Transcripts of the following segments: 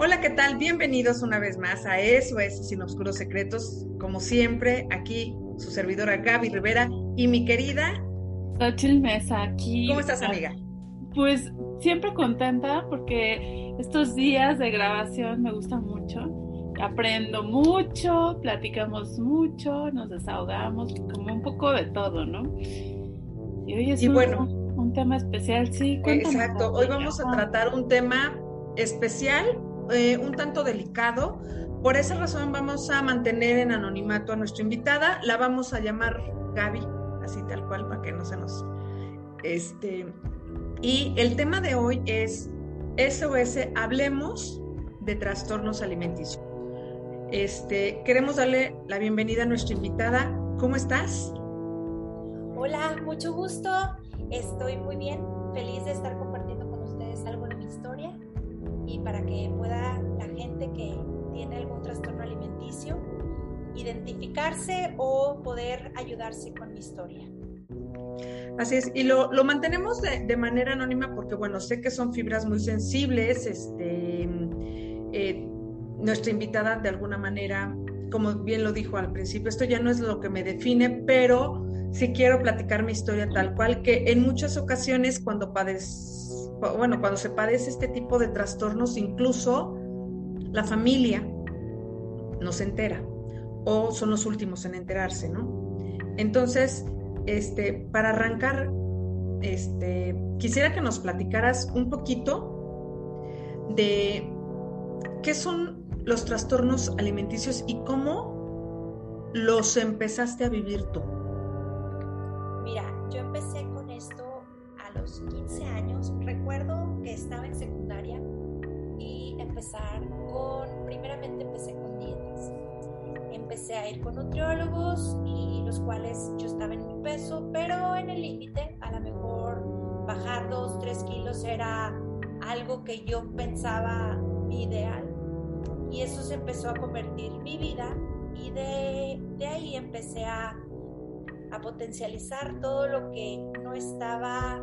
Hola, ¿qué tal? Bienvenidos una vez más a Eso es Sin Obscuros Secretos. Como siempre, aquí su servidora Gaby Rivera y mi querida Xochitl Mesa aquí. ¿Cómo estás, amiga? Pues siempre contenta porque estos días de grabación me gustan mucho. Aprendo mucho, platicamos mucho, nos desahogamos, como un poco de todo, ¿no? Y hoy es un, bueno, un tema especial, sí. Exacto, hoy vamos a tratar un tema especial eh, un tanto delicado. Por esa razón vamos a mantener en anonimato a nuestra invitada. La vamos a llamar Gaby, así tal cual, para que no se nos... Este, y el tema de hoy es SOS, hablemos de trastornos alimenticios. Este, queremos darle la bienvenida a nuestra invitada. ¿Cómo estás? Hola, mucho gusto. Estoy muy bien, feliz de estar compartiendo con ustedes algo de mi historia y para que pueda la gente que tiene algún trastorno alimenticio identificarse o poder ayudarse con mi historia. Así es, y lo, lo mantenemos de, de, manera anónima porque, bueno, sé que son fibras muy sensibles. Este, eh, nuestra invitada, de alguna manera, como bien lo dijo al principio, esto ya no es lo que me define, pero sí quiero platicar mi historia tal cual, que en muchas ocasiones cuando padeces bueno, cuando se padece este tipo de trastornos, incluso la familia no se entera o son los últimos en enterarse, ¿no? Entonces, este, para arrancar, este, quisiera que nos platicaras un poquito de qué son los trastornos alimenticios y cómo los empezaste a vivir tú. Los 15 años, recuerdo que estaba en secundaria y empezar con, primeramente empecé con dietas. Empecé a ir con nutriólogos y los cuales yo estaba en mi peso, pero en el límite, a lo mejor bajar 2, 3 kilos era algo que yo pensaba mi ideal. Y eso se empezó a convertir mi vida y de, de ahí empecé a, a potencializar todo lo que no estaba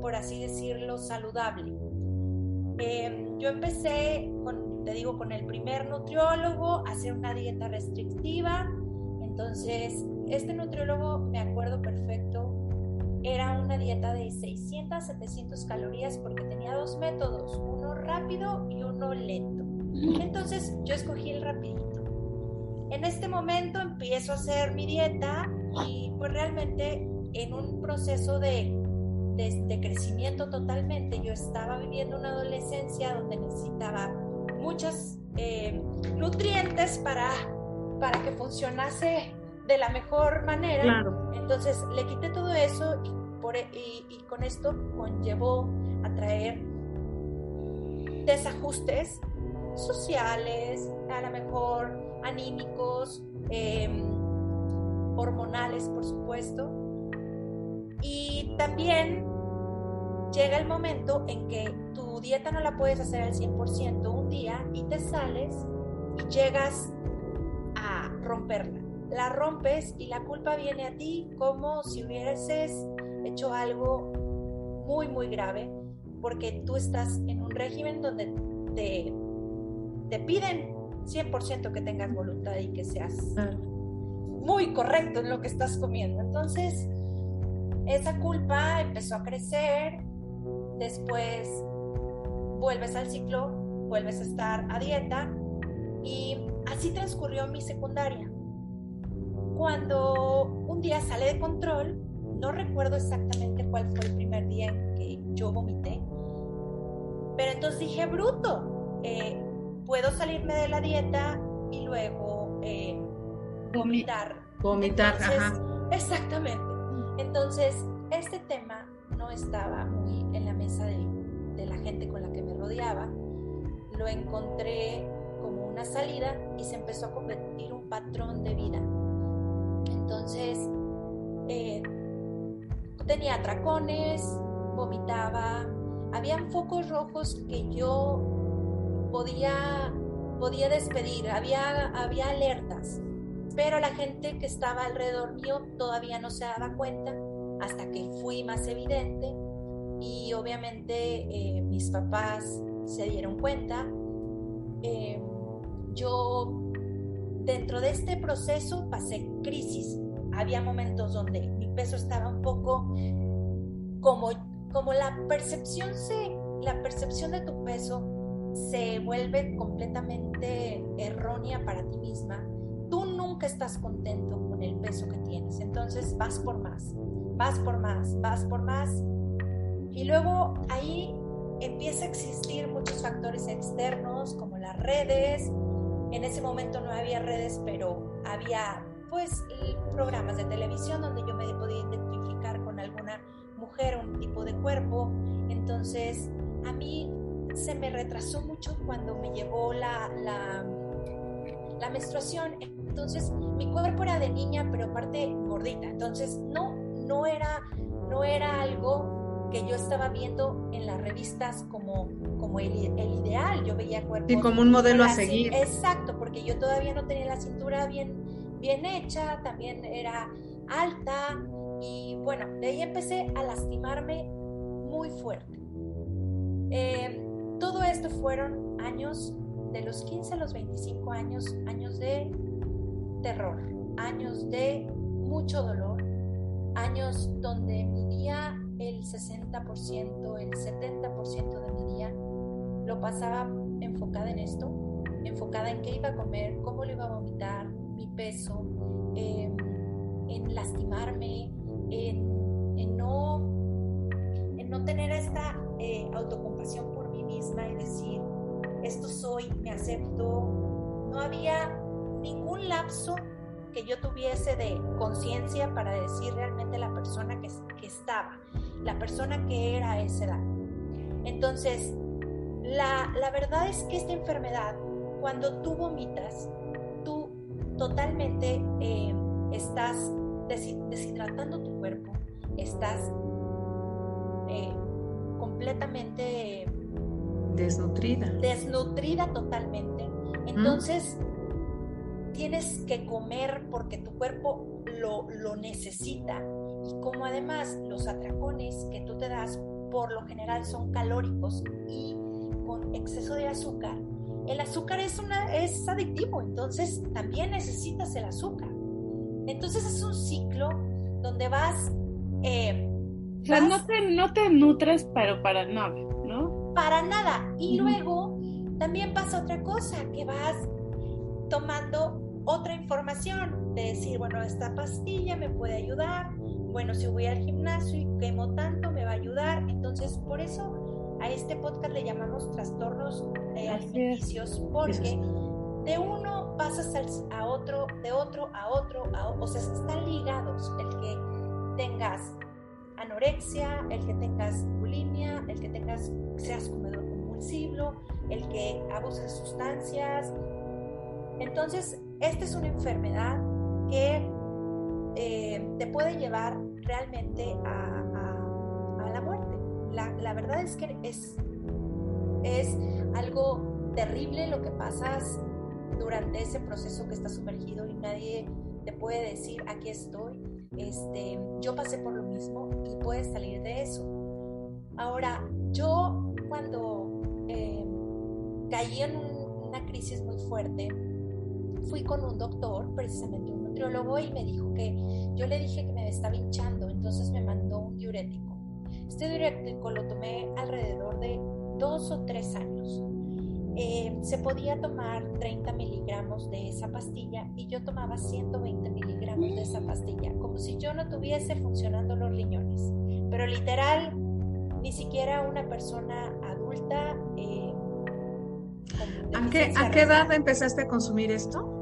por así decirlo, saludable. Em, yo empecé, con, te digo, con el primer nutriólogo, a hacer una dieta restrictiva. Entonces, este nutriólogo, me acuerdo perfecto, era una dieta de 600 700 calorías porque tenía dos métodos, uno rápido y uno lento. Entonces, yo escogí el rapidito. En este momento empiezo a hacer mi dieta y pues realmente en un proceso de de, crecimiento totalmente. Yo estaba viviendo una adolescencia donde necesitaba muchos eh, nutrientes para, para que funcionase de la mejor manera. Entonces le quité todo eso y, por, e, y, con esto conllevó a traer desajustes sociales, a lo mejor anímicos, em, hormonales, por supuesto. Y también llega el momento en que tu dieta no la puedes hacer al 100% un día y te sales y llegas a romperla. La rompes y la culpa viene a ti como si hubieses hecho algo muy, muy grave, porque tú estás en un régimen donde te, te piden 100% que tengas voluntad y que seas muy correcto en lo que estás comiendo. Entonces, esa culpa empezó a crecer después vuelves al ciclo, vuelves a estar a dieta y así transcurrió mi secundaria. Cuando un día sale de control, no recuerdo exactamente cuál fue el primer día en que yo vomité, pero entonces dije, bruto, eh, puedo salirme de la dieta y luego eh, vomitar. Vomitar, ajá. Exactamente. Entonces, este tema no estaba muy en la mesa de, la gente con la que me rodeaba. Lo encontré como una salida y se empezó a convertir un patrón de vida. Entonces, eh, tenía atracones, vomitaba, habían focos rojos que yo podía, podía despedir, había, había alertas, pero la gente que estaba alrededor mío todavía no se daba cuenta hasta que fui más evidente y obviamente eh, mis papás se dieron cuenta eh, yo dentro de este proceso pasé crisis. Había momentos donde mi peso estaba un poco como, como la percepción se, la percepción de tu peso se vuelve completamente errónea para ti misma. Tú nunca estás contento con el peso que tienes, entonces vas por más, vas por más, vas por más. Y luego ahí empieza a existir muchos factores externos como las redes. En ese momento no había redes, pero había pues programas de televisión donde yo me podía identificar con alguna mujer un tipo de cuerpo. Entonces, a mí se me retrasó mucho cuando me llegó la, la, la menstruación. Entonces, mi cuerpo era de niña, pero aparte gordita. Entonces, no, no era, no era algo que yo estaba viendo en las revistas como, como el, ideal. Yo veía cuerpos. Y como un modelo a seguir. Exacto, porque yo todavía no tenía la cintura bien, bien hecha, también era alta. Y bueno, de ahí empecé a lastimarme muy fuerte. Em, todo esto fueron años, de los 15 a los 25 años, años de terror, años de mucho dolor, años donde mi día el 60%, el 70% de mi día lo pasaba enfocada en esto, enfocada en qué iba a comer, cómo lo iba a vomitar, mi peso, em, en lastimarme, en, no, en no tener esta eh, autocompasión por mí misma y decir, esto soy, me acepto. No había ningún lapso que yo tuviese de conciencia para decir realmente la persona que, que estaba la persona que era a esa edad. Entonces, la, verdad es que esta enfermedad, cuando tú vomitas, tú totalmente eh, estás deshidratando tu cuerpo, estás eh, completamente desnutrida. Desnutrida totalmente. Entonces, tienes que comer porque tu cuerpo lo, lo necesita y como además los atracones que tú te das por lo general son calóricos y con exceso de azúcar, el azúcar es, una, es adictivo, entonces también necesitas el azúcar. Entonces es un ciclo donde vas... Eh, o sea, no te, no te nutres, pero para nada, ¿no? Para nada. Y luego también pasa otra cosa, que vas tomando otra información, de decir, bueno, esta pastilla me puede ayudar, bueno, si voy al gimnasio y quemo tanto, me va a ayudar. Entonces, por eso a este podcast le llamamos trastornos eh, alimenticios, porque de uno pasas a otro, de otro a otro, o sea, están ligados. El que tengas anorexia, el que tengas bulimia, el que tengas, seas comedor compulsivo, el que abuses de sustancias. Entonces, esta es una enfermedad que eh, te puede llevar realmente a, la muerte. La, verdad es que es, algo terrible lo que pasas durante ese proceso que estás sumergido y nadie te puede decir aquí estoy. Este, yo pasé por lo mismo y puedes salir de eso. Ahora, yo cuando eh, caí en una crisis muy fuerte, fui con un doctor, precisamente un nutriólogo, y me dijo que yo le dije que me estaba hinchando, entonces me mandó un diurético. Este diurético lo tomé alrededor de dos o tres años. Eh, se podía tomar 30 miligramos de esa pastilla y yo tomaba 120 miligramos de esa pastilla, como si yo no tuviese funcionando los riñones. Pero literal, ni siquiera una persona adulta. Eh, ¿A, qué, ¿A qué edad empezaste a consumir esto?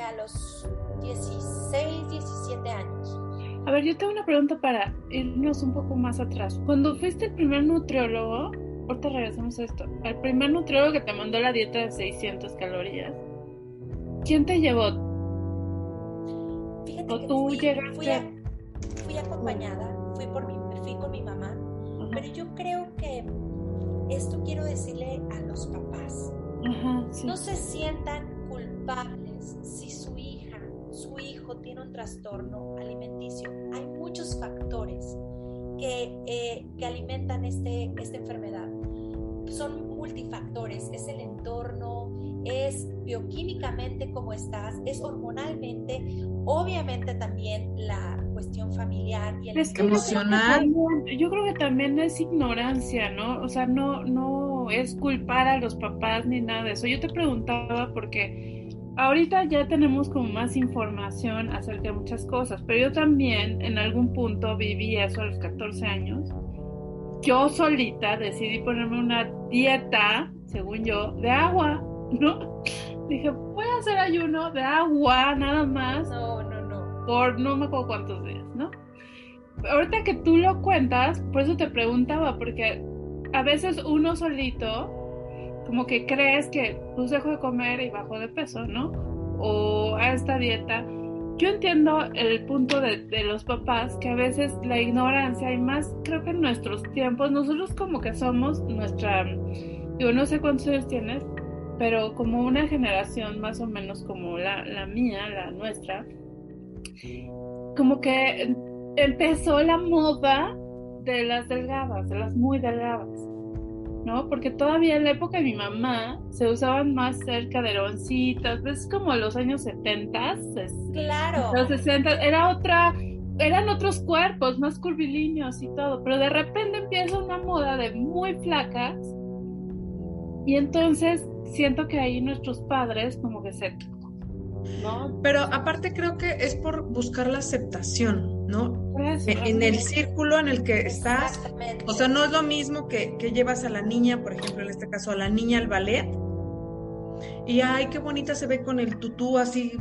a los 16, 17 años. A ver, yo tengo una pregunta para irnos un poco más atrás. Cuando fuiste el primer nutriólogo, ahorita regresamos a esto, el primer nutriólogo que te mandó la dieta de 600 calorías, ¿quién te llevó? Fíjate ¿O tú fui, llegaste? Fui, acompañada, fui, por mi, fui con mi mamá, pero yo creo que esto quiero decirle a los papás. No se sientan culpables si su hija, su hijo tiene un trastorno alimenticio. Hay muchos factores que, eh, que alimentan este, esta enfermedad. Son multifactores, es el entorno, es bioquímicamente cómo estás, es hormonalmente, obviamente también la cuestión familiar y el es que emocional. Yo creo, que también es ignorancia, ¿no? O sea, no, no es culpar a los papás ni nada de eso. Yo te preguntaba porque ahorita ya tenemos como más información acerca de muchas cosas, pero yo también en algún punto viví eso a los 14 años. Yo solita decidí ponerme una dieta, según yo, de agua, ¿no? Dije, voy a hacer ayuno de agua nada más. No, no, no. Por no me acuerdo cuántos días, ¿no? Ahorita que tú lo cuentas, por eso te preguntaba, porque a veces uno solito, como que crees que pues dejo de comer y bajo de peso, ¿no? O a esta dieta. Yo entiendo el punto de, de, los papás, que a veces la ignorancia, y más creo que en nuestros tiempos, nosotros como que somos nuestra, yo no sé cuántos años tienes, pero como una generación más o menos como la, la mía, la nuestra, como que empezó la moda de las delgadas, de las muy delgadas, ¿no? Porque todavía en la época de mi mamá se usaban más cerca de loncitas, es como los años 70, claro. Los 60, era otra, eran otros cuerpos más curvilíneos y todo, pero de repente empieza una moda de muy flacas y entonces siento que ahí nuestros padres como que se... ¿no? Pero aparte creo que es por buscar la aceptación, ¿no? en el círculo en el que estás, o sea, no es lo mismo que, que llevas a la niña, por ejemplo, en este caso, a la niña al ballet, y ay, qué bonita se ve con el tutú así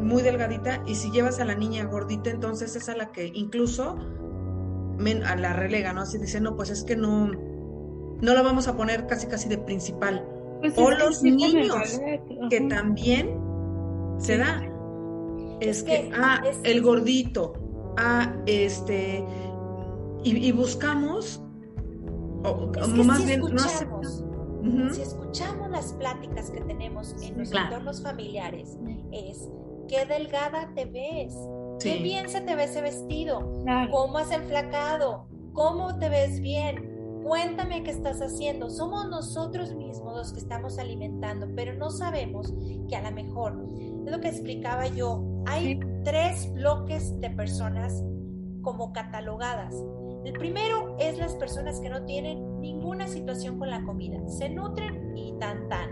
muy delgadita, y si llevas a la niña gordita, entonces es a la que incluso a la relega, ¿no? Así dice, no, pues es que no, no la vamos a poner casi casi de principal. Pues o los niños, que también se da. Es, que, ah, el gordito, ah, este, y, buscamos, o, más si bien, escuchamos, Si escuchamos las pláticas que tenemos en los entornos familiares, es qué delgada te ves, qué bien se te ve ese vestido, cómo has enflacado, cómo te ves bien, Cuéntame qué estás haciendo. Somos nosotros mismos los que estamos alimentando, pero no sabemos que a lo mejor, es lo que explicaba yo, hay tres bloques de personas como catalogadas. El primero es las personas que no tienen ninguna situación con la comida, se nutren y tan tan.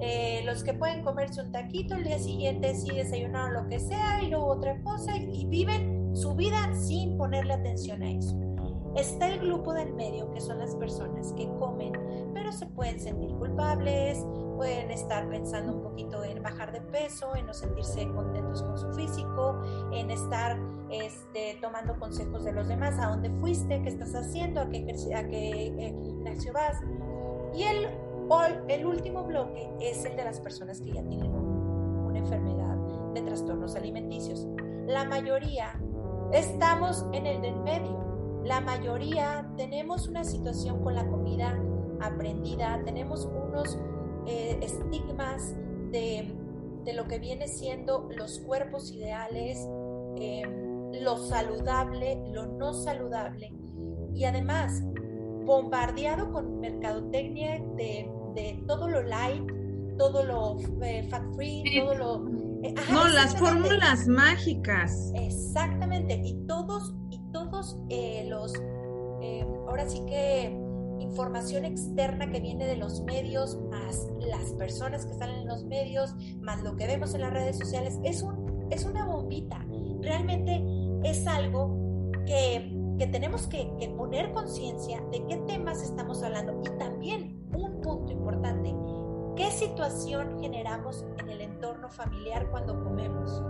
Eh, los que pueden comerse un taquito el día siguiente, sí desayunaron lo que sea y luego otra cosa y viven su vida sin ponerle atención a eso. Está el grupo del medio, que son las personas que comen, pero se pueden sentir culpables, pueden estar pensando un poquito en bajar de peso, en no sentirse contentos con su físico, en estar este, tomando consejos de los demás, a dónde fuiste, qué estás haciendo, a qué, a qué eh, gimnasio vas. Y el, el último bloque es el de las personas que ya tienen una enfermedad de trastornos alimenticios. La mayoría estamos en el del medio la mayoría tenemos una situación con la comida aprendida, tenemos unos eh, estigmas de, lo que viene siendo los cuerpos ideales, em, lo saludable, lo no saludable, y además bombardeado con mercadotecnia de, todo lo light, todo lo eh, fat free, todo lo... Eh, no, las fórmulas mágicas. Exactamente, y todos todos eh, los, eh, ahora sí que información externa que viene de los medios, más las personas que están en los medios, más lo que vemos en las redes sociales, es, un, es una bombita. Realmente es algo que, que tenemos que, que poner conciencia de qué temas estamos hablando. Y también un punto importante, ¿qué situación generamos en el entorno familiar cuando comemos?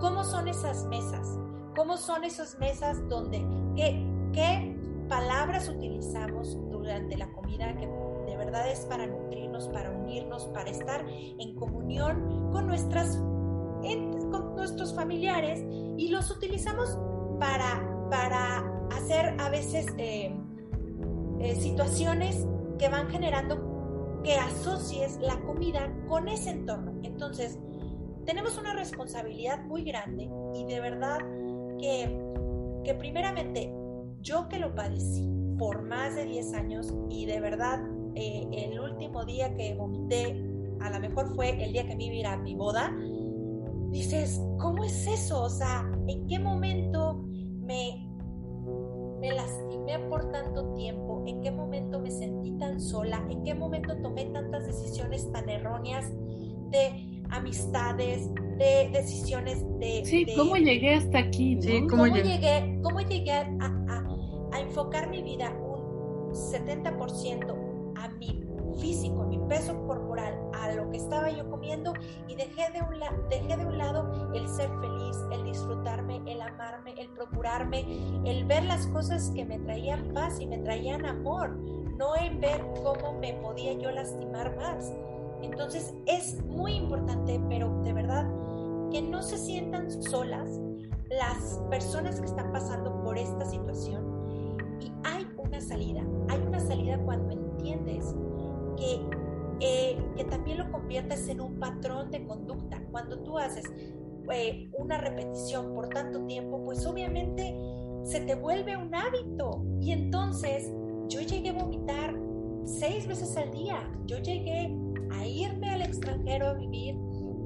¿Cómo son esas mesas? ¿Cómo son esas mesas donde qué, qué palabras utilizamos durante la comida que de verdad es para nutrirnos, para unirnos, para estar en comunión con nuestras con nuestros familiares y los utilizamos para, para hacer a veces eh, eh, situaciones que van generando que asocies la comida con ese entorno. Entonces, tenemos una responsabilidad muy grande y de verdad que, que primeramente yo que lo padecí por más de 10 años y de verdad eh, el último día que vomité, a lo mejor fue el día que me iba a mi boda, dices, ¿cómo es eso? O sea, ¿en qué momento me, me lastimé por tanto tiempo? ¿En qué momento me sentí tan sola? ¿En qué momento tomé tantas decisiones tan erróneas de amistades, de decisiones de... Sí, ¿cómo llegué hasta aquí? ¿cómo, llegué? ¿Cómo llegué a, a enfocar mi vida un 70% a mi físico, mi peso corporal, a lo que estaba yo comiendo y dejé de, un dejé de un lado el ser feliz, el disfrutarme, el amarme, el procurarme, el ver las cosas que me traían paz y me traían amor, no en ver cómo me podía yo lastimar más. Entonces es muy importante, pero de verdad, que no se sientan solas las personas que están pasando por esta situación. Y hay una salida, hay una salida cuando entiendes que, eh, que también lo conviertes en un patrón de conducta. Cuando tú haces eh, una repetición por tanto tiempo, pues obviamente se te vuelve un hábito. Y entonces yo llegué a vomitar seis veces al día. Yo llegué a irme al extranjero a vivir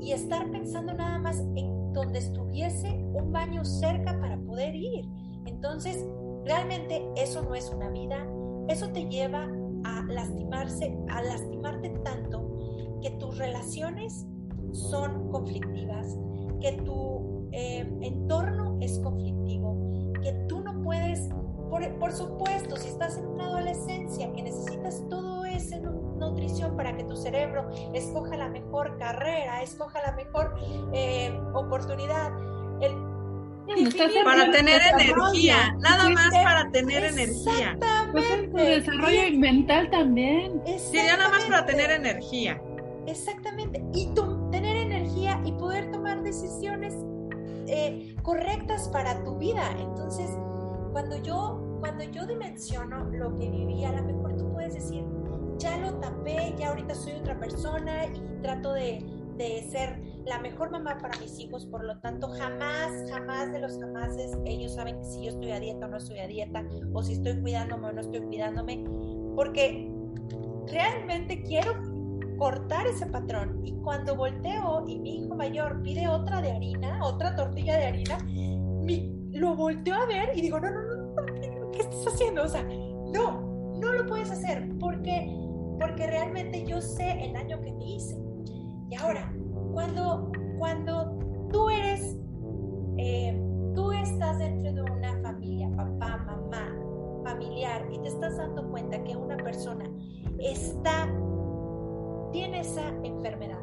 y estar pensando nada más en donde estuviese un baño cerca para poder ir. Entonces, realmente eso no es una vida, eso te lleva a lastimarse, a lastimarte tanto que tus relaciones son conflictivas, que tu eh, entorno es conflictivo, que tú no puedes, por, por, supuesto, si estás en una adolescencia que necesitas todo ese nutrición para que tu cerebro escoja la mejor carrera, escoja la mejor eh, oportunidad, el para tener energía, nada más para tener energía. Pues desarrollo mental también. Sí, nada más para tener energía. Exactamente. Y tener energía y poder tomar decisiones eh, correctas para tu vida. Entonces, cuando yo, cuando yo dimensiono lo que viví, a lo mejor tú puedes decir, ya lo tapé, ya ahorita soy otra persona y trato de de ser la mejor mamá para mis hijos, por lo tanto jamás, jamás de los jamases ellos saben si yo estoy a dieta o no estoy a dieta, o si estoy cuidándome o no estoy cuidándome, porque realmente quiero cortar ese patrón. Y cuando volteo y mi hijo mayor pide otra de harina, otra tortilla de harina, lo volteo a ver y digo, no, no, no, ¿qué estás haciendo? O sea, no, no lo puedes hacer porque, porque realmente yo sé el daño que me hice. Y ahora, cuando, cuando tú eres, eh, tú estás dentro de una familia, papá, mamá, familiar, y te estás dando cuenta que una persona está, tiene esa enfermedad,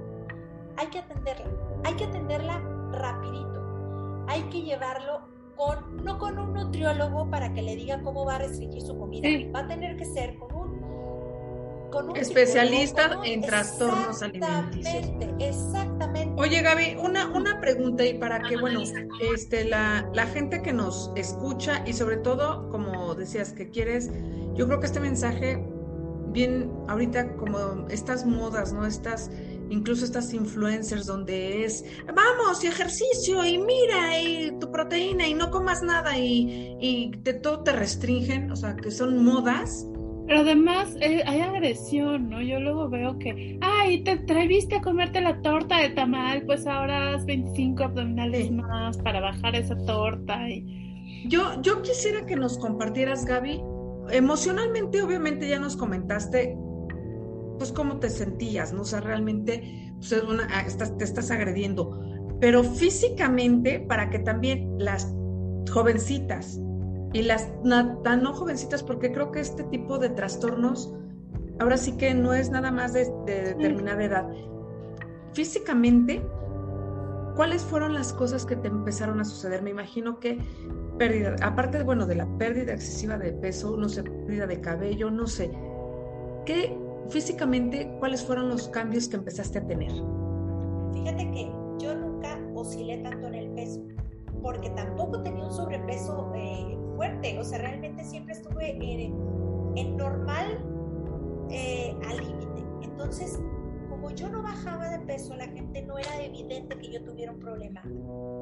hay que atenderla, hay que atenderla rapidito, hay que llevarlo con, no con un nutriólogo para que le diga cómo va a restringir su comida, va a tener que ser con especialista en trastornos alimenticios. Exactamente. Oye, Gaby, una, una pregunta y para que, bueno, este, la, la gente que nos escucha y sobre todo, como decías, que quieres, yo creo que este mensaje, bien, ahorita como estas modas, ¿no? Estas, incluso estas influencers donde es, vamos, y ejercicio, y mira, y tu proteína, y no comas nada, y, y te, todo te restringen, o sea, que son modas pero además eh, hay agresión, ¿no? Yo luego veo que, ay, te atreviste a comerte la torta de tamal, pues ahora haz 25 abdominales más para bajar esa torta. Y... Yo, yo quisiera que nos compartieras, Gaby, emocionalmente, obviamente ya nos comentaste, pues cómo te sentías, ¿no? O sea, realmente pues, ah, estás, te estás agrediendo, pero físicamente, para que también las jovencitas y las tan no jovencitas, porque creo que este tipo de trastornos, ahora sí que no es nada más de, determinada edad. Físicamente, ¿cuáles fueron las cosas que te empezaron a suceder? Me imagino que pérdida, aparte, bueno, de la pérdida excesiva de peso, no sé, pérdida de cabello, no sé. ¿Qué físicamente, cuáles fueron los cambios que empezaste a tener? Fíjate que yo nunca oscilé tanto en el peso, porque tampoco tenía un sobrepeso eh, fuerte, o sea, realmente siempre estuve en, normal eh, al límite. Entonces, como yo no bajaba de peso, la gente no era evidente que yo tuviera un problema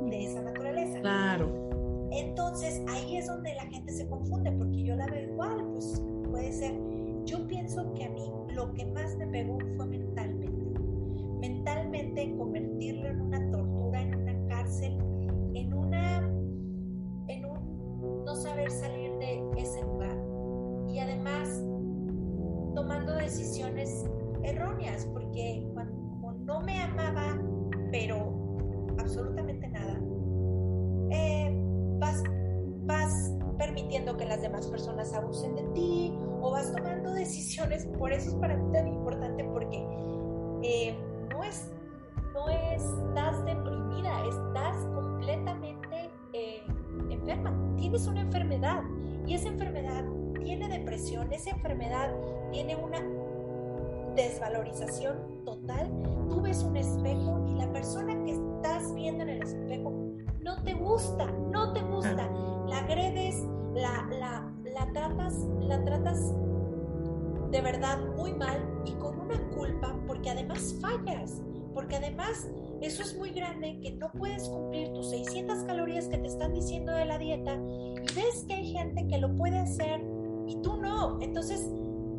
de esa naturaleza. Claro. Entonces, ahí es donde la gente se confunde, porque yo la veo igual, pues puede ser. Yo pienso que a mí lo que más me pegó fue mentalmente. Mentalmente convertirlo erróneas, porque cuando no me amaba, pero absolutamente nada, eh, vas, vas permitiendo que las demás personas abusen de ti o vas tomando decisiones. Por eso es para mí tan importante porque eh, no, es, no estás deprimida, estás completamente eh, enferma. Tienes una enfermedad y esa enfermedad tiene depresión, esa enfermedad tiene una desvalorización total. Tú ves un espejo y la persona que estás viendo en el espejo no te gusta, no te gusta. La agredes, la, la, la tratas, la tratas de verdad muy mal y con una culpa porque además fallas, porque además eso es muy grande que no puedes cumplir tus 600 calorías que te están diciendo de la dieta y ves que hay gente que lo puede hacer y tú no. Entonces,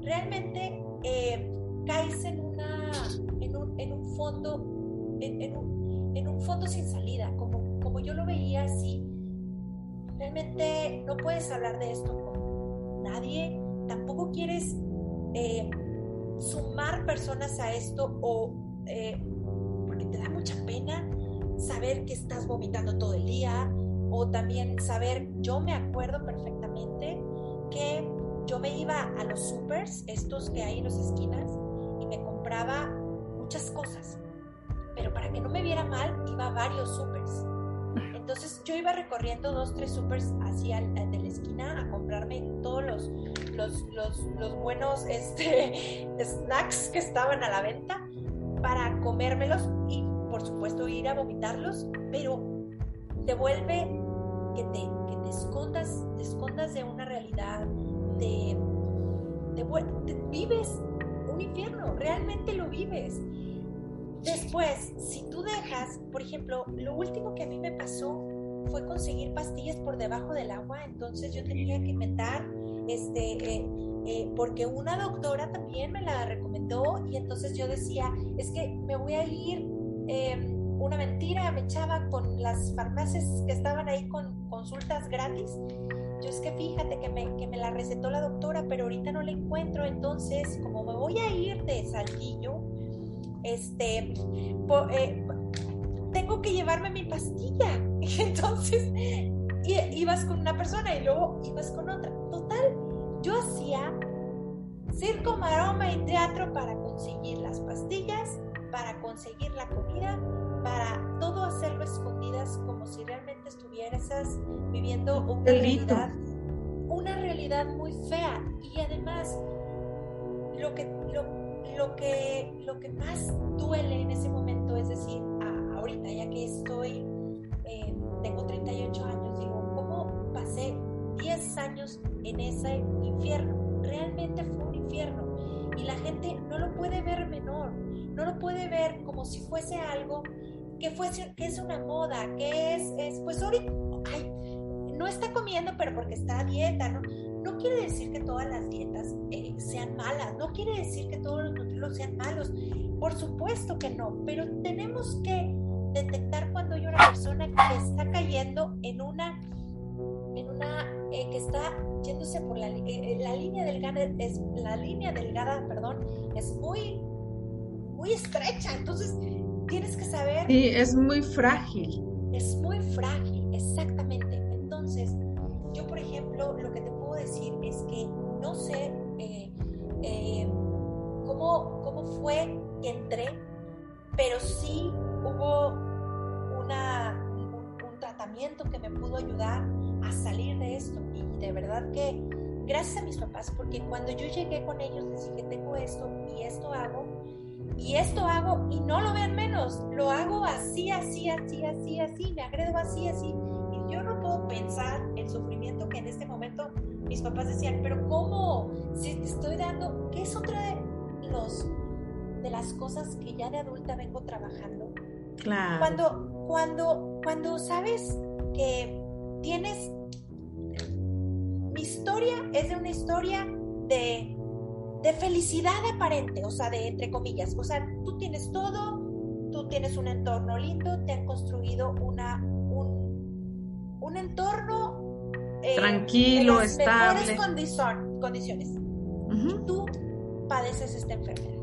realmente eh, caes en, una, en, un, en un fondo, en, un, en, un, fondo sin salida, como, como yo lo veía así. Realmente no puedes hablar de esto con nadie, tampoco quieres eh, sumar personas a esto o eh, porque te da mucha pena saber que estás vomitando todo el día o también saber, yo me acuerdo perfectamente que yo me iba a los supers, estos que hay en las esquinas, compraba muchas cosas. Pero para que no me viera mal, iba a varios supers. Entonces yo iba recorriendo dos, tres supers hacia de la esquina a comprarme todos los, los, los, los buenos este, snacks que estaban a la venta para comérmelos y por supuesto ir a vomitarlos, pero te vuelve que te, que te escondas, te escondas de una realidad, de, vives un infierno, realmente lo vives. Después, si tú dejas, por ejemplo, lo último que a mí me pasó fue conseguir pastillas por debajo del agua, entonces yo tenía que inventar, este, eh, eh, porque una doctora también me la recomendó y entonces yo decía, es que me voy a ir, em, una mentira me echaba con las farmacias que estaban ahí con consultas gratis es que fíjate que me, que me la recetó la doctora, pero ahorita no la encuentro, entonces como me voy a ir de Saltillo, este, eh, tengo que llevarme mi pastilla. Entonces, ibas con una persona y luego ibas con otra. Total, yo hacía circo, maroma y teatro para conseguir las pastillas, para conseguir la comida, para todo hacerlo escondidas como si realmente estuvieras viviendo una realidad, una realidad muy fea. Y además, lo que, lo, que, lo que más duele en ese momento es decir, ah, ahorita ya que estoy, eh, tengo 38 años, digo, ¿cómo pasé 10 años en ese infierno? Realmente fue un infierno. Y la gente no lo puede ver menor, no lo puede ver como si fuese algo que, fuese, que es una moda, que es, es pues ahorita, ay, no está comiendo, pero porque está a dieta, ¿no? No quiere decir que todas las dietas eh, sean malas, no quiere decir que todos los nutrientes sean malos, por supuesto que no, pero tenemos que detectar cuando hay una persona que está cayendo en una, en una, eh, que está yéndose por la, eh, la línea delgada, es, la línea delgada, perdón, es muy, muy estrecha, entonces tienes que saber. Sí, es muy frágil. Es muy frágil, exactamente. Entonces, yo, por ejemplo, lo que te puedo decir es que no sé eh, eh, cómo, cómo fue que entré, pero sí hubo una, un, tratamiento que me pudo ayudar a salir de esto. Y de verdad que gracias a mis papás, porque cuando yo llegué con ellos les dije, tengo esto y esto hago, y esto hago y no lo vean menos, lo hago así, así, así, así, así, me agredo así, así. Y yo no puedo pensar el sufrimiento que en este momento mis papás decían, pero ¿cómo? Si te estoy dando, ¿qué es otra de, los, de las cosas que ya de adulta vengo trabajando? Claro. Cuando, cuando, cuando sabes que tienes, mi historia es de una historia de de felicidad aparente, o sea, de entre comillas. O sea, tú tienes todo, tú tienes un entorno lindo, te han construido una, un, un entorno eh, tranquilo, de estable. Mejores condiciones. Y tú padeces esta enfermedad.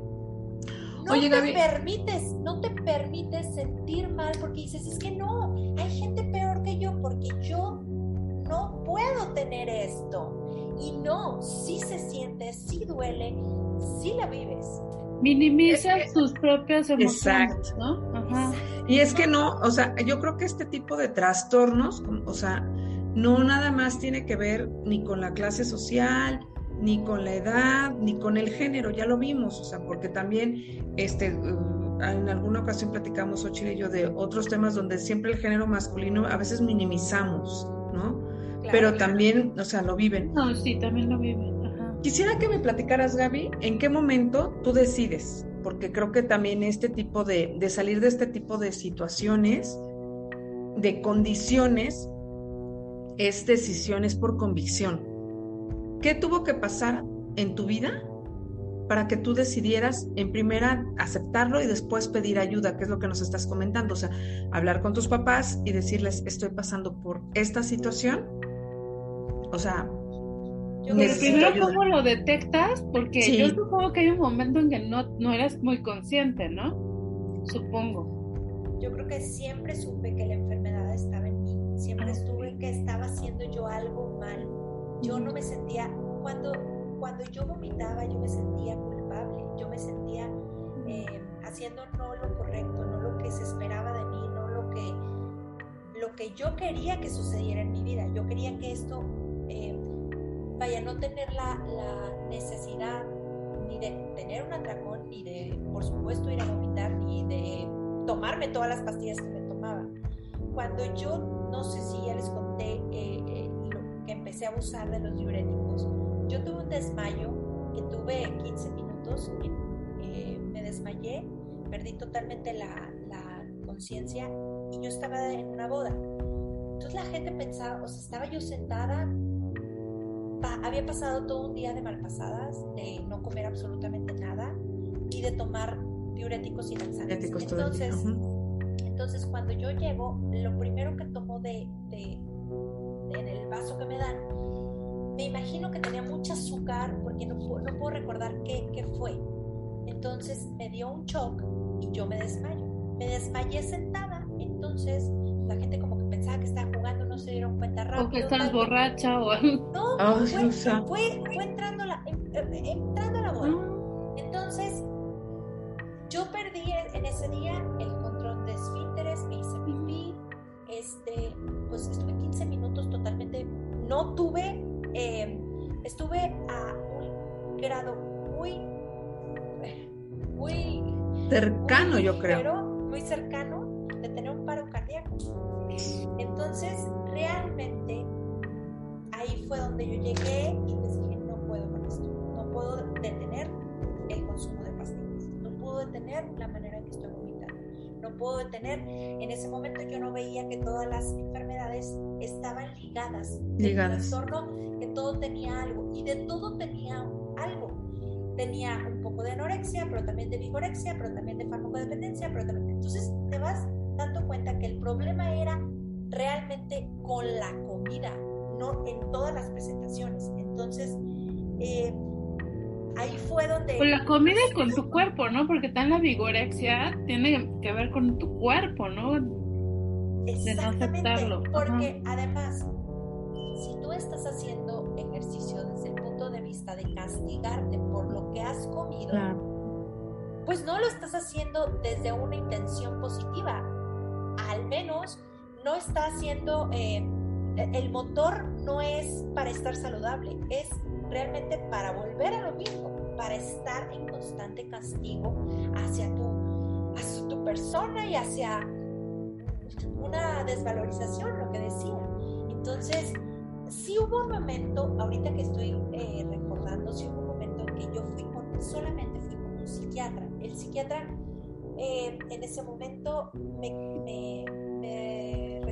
No te permites, no te permites sentir mal porque dices, es que no, hay gente peor que yo porque yo no puedo tener esto. Y no, sí se siente, sí duele, sí la vives. Minimizas tus propias emociones, ¿no? Y es que no, o sea, yo creo que este tipo de trastornos, o sea, no nada más tiene que ver ni con la clase social, ni con la edad, ni con el género, ya lo vimos, o sea, porque también este uh, en alguna ocasión platicamos Ochil y yo de otros temas donde siempre el género masculino a veces minimizamos, ¿no? Pero también, o sea, lo viven. No, sí, también lo viven. Quisiera que me platicaras, Gaby, en qué momento tú decides, porque creo que también este tipo de, de salir de este tipo de situaciones, de condiciones, es decisiones por convicción. ¿Qué tuvo que pasar en tu vida para que tú decidieras en primera aceptarlo y después pedir ayuda, que es lo que nos estás comentando, o sea, hablar con tus papás y decirles, estoy pasando por esta situación o sea, yo primero cómo lo detectas, porque yo supongo que hay un momento en que no, no eras muy consciente, ¿no? Supongo. Yo creo que siempre supe que la enfermedad estaba en mí, siempre ah, estuve que estaba haciendo yo algo mal. Yo no me sentía, cuando, cuando yo vomitaba, yo me sentía culpable, yo me sentía eh, haciendo no lo correcto, no lo que se esperaba de mí, no lo que, lo que yo quería que sucediera en mi vida. Yo quería que esto eh, vaya, no tener la, necesidad ni de tener un atracón, ni de, por supuesto, ir a vomitar, ni de tomarme todas las pastillas que me tomaba. Cuando yo, no sé si ya les conté eh, que empecé a abusar de los diuréticos, yo tuve un desmayo que tuve 15 minutos, eh, me desmayé, perdí totalmente la, la conciencia y yo estaba en una boda. Entonces la gente pensaba, o sea, estaba yo sentada había pasado todo un día de malpasadas, de no comer absolutamente nada y de tomar diuréticos y laxantes. Entonces, entonces, cuando yo llego, lo primero que tomo de, de, en el vaso que me dan, me imagino que tenía mucho azúcar porque no, no puedo recordar qué, qué fue. Entonces me dio un shock y yo me desmayo. Me desmayé sentada, entonces la gente como que pensaba que estaba jugando, no se dieron cuenta rápido. O que estás borracha o algo. No, ah, fue, fue, fue, entrando, la, entrando a la bola. Ah. Entonces, yo perdí en ese día el control de esfínteres, me hice pipí, este, pues estuve 15 minutos totalmente, no tuve, eh, estuve a un grado muy, muy cercano, yo creo. Muy cercano Entonces, realmente, ahí fue donde yo llegué y les dije, no puedo con esto, no puedo detener el consumo de pastillas, no puedo detener la manera en que estoy vomitando, no puedo detener, en ese momento yo no veía que todas las enfermedades estaban ligadas, ligadas. En que todo tenía algo y de todo tenía algo. Tenía un poco de anorexia, pero también de vigorexia, pero también de farmacodependencia, pero también... Entonces te vas dando cuenta que el problema era realmente con la comida, no en todas las presentaciones. Entonces, eh, ahí fue donde... Con la comida y con tu cuerpo, ¿no? Porque tan la vigorexia tiene que ver con tu cuerpo, ¿no? Exactamente, porque además, si tú estás haciendo ejercicio desde el punto de vista de castigarte por lo que has comido, pues no lo estás haciendo desde una intención positiva al menos no está haciendo, eh, el motor no es para estar saludable, es realmente para volver a lo mismo, para estar en constante castigo hacia tu, hacia tu persona y hacia una desvalorización, lo que decía. Entonces, sí hubo un momento, ahorita que estoy eh, recordando, sí hubo un momento en que yo fui con, solamente fui con un psiquiatra. El psiquiatra eh, en ese momento me,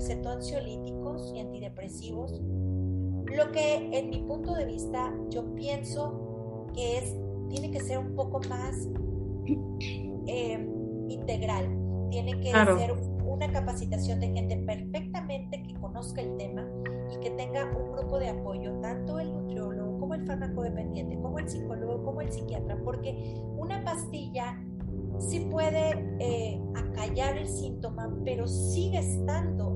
recetó ansiolíticos y antidepresivos, lo que en mi punto de vista yo pienso que es tiene que ser un poco más eh, integral, tiene que ser una capacitación de gente perfectamente que conozca el tema y que tenga un grupo de apoyo, tanto el nutriólogo como el farmacodependiente, como el psicólogo, como el psiquiatra, porque una pastilla sí puede eh, acallar el síntoma, pero sigue estando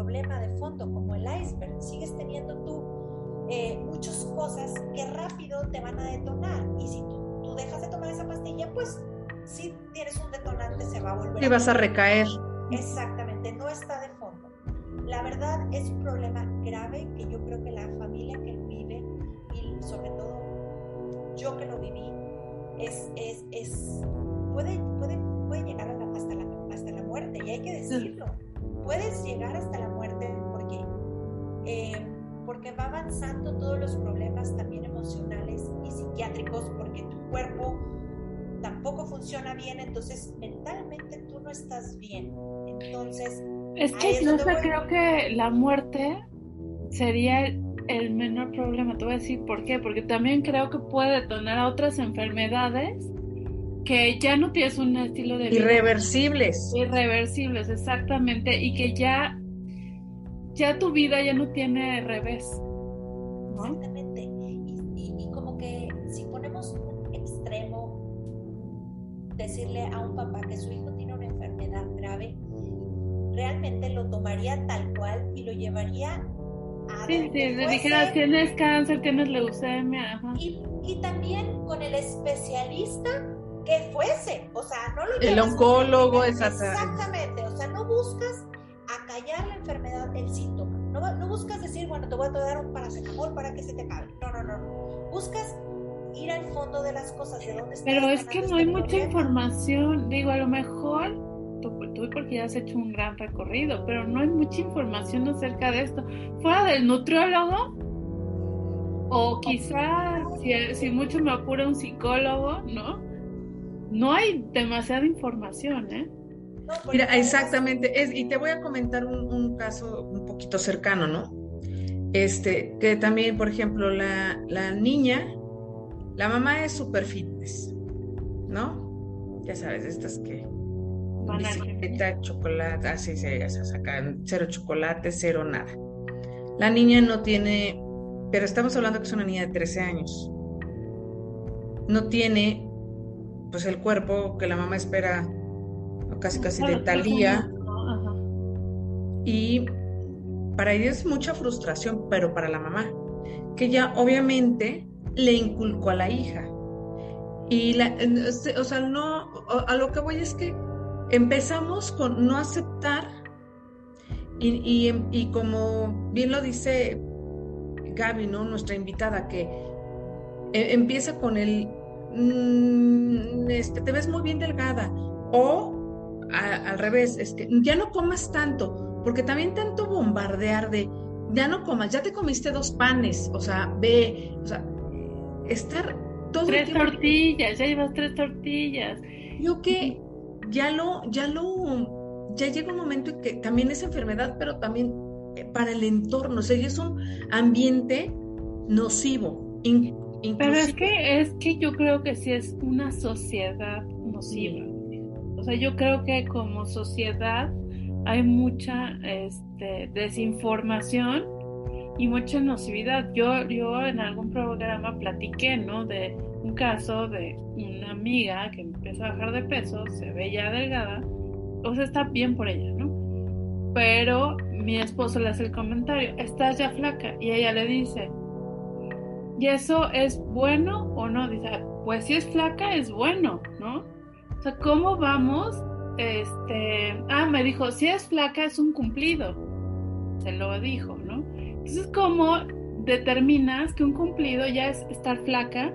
problema de fondo como el iceberg, sigues teniendo tú eh, muchas cosas que rápido te van a detonar y si tú, tú, dejas de tomar esa pastilla, pues si tienes un detonante se va a volver. Y vas a recaer. Exactamente, no está de fondo. La verdad es un problema grave que yo creo que la familia que lo vive y sobre todo yo que lo viví es, es, es puede, puede, puede llegar hasta, la, hasta la muerte, y hay que decirlo. Puedes llegar hasta la muerte porque, eh, porque va avanzando todos los problemas también emocionales y psiquiátricos, porque tu cuerpo tampoco funciona bien, entonces mentalmente tú no estás bien. Entonces, es que no creo que la muerte sería el menor problema. Te voy a decir por qué, porque también creo que puede detonar a otras enfermedades que ya no tienes un estilo de vida. Irreversibles. Irreversibles, exactamente. Y que ya, ya tu vida ya no tiene revés. Exactamente. Y, como que si ponemos un extremo, decirle a un papá que su hijo tiene una enfermedad grave, realmente lo tomaría tal cual y lo llevaría a... Sí, sí, le dijera, tienes cáncer, tienes leucemia. Y, y también con el especialista que fuese, o sea, no lo El oncólogo, exactamente. o sea, no buscas acallar la enfermedad, el síntoma, no, no buscas decir, bueno, te voy a dar un paracetamol para que se te acabe, no, no, no, buscas ir al fondo de las cosas, de dónde Pero es que no hay mucha información, digo, a lo mejor tú, porque ya has hecho un gran recorrido, pero no hay mucha información acerca de esto. Fuera del nutriólogo, o quizás, si, si mucho me apura un psicólogo, ¿no? No hay demasiada información, ¿eh? Mira, exactamente, es, y te voy a comentar un, caso un poquito cercano, ¿no? Este, que también, por ejemplo, la, la niña, la mamá es super fitness, ¿no? Ya sabes, estas que bicicleta, chocolate, así se, se sacan cero chocolate, cero nada. La niña no tiene, pero estamos hablando que es una niña de 13 años. No tiene pues el cuerpo que la mamá espera casi casi de talía. Y para ella es mucha frustración, pero para la mamá, que ya obviamente le inculcó a la hija. Y la, este, o sea, no, a lo que voy es que empezamos con no aceptar y, y como bien lo dice Gaby, ¿no? Nuestra invitada, que eh, empieza con el Mm, este, te ves muy bien delgada. O al revés, es que ya no comas tanto, porque también tanto bombardear de, ya no comas, ya te comiste dos panes, o sea, ve, o sea, estar todo tres tortillas, ya llevas tres tortillas. Yo que ya lo, ya lo, ya llega un momento en que también es enfermedad, pero también eh, para el entorno, o sea, es un ambiente nocivo, pero es que, es que yo creo que sí es una sociedad nociva. O sea, yo creo que como sociedad hay mucha este, desinformación y mucha nocividad. Yo, yo en algún programa platiqué, ¿no? De un caso de una amiga que empieza a bajar de peso, se ve ya delgada, o sea, está bien por ella, ¿no? Pero mi esposo le hace el comentario, estás ya flaca, y ella le dice, ¿Y eso es bueno o no? Dice, pues si es flaca es bueno, ¿no? O sea, ¿cómo vamos? Este, ah, me dijo, si es flaca es un cumplido. Se lo dijo, ¿no? Entonces, ¿cómo determinas que un cumplido ya es estar flaca?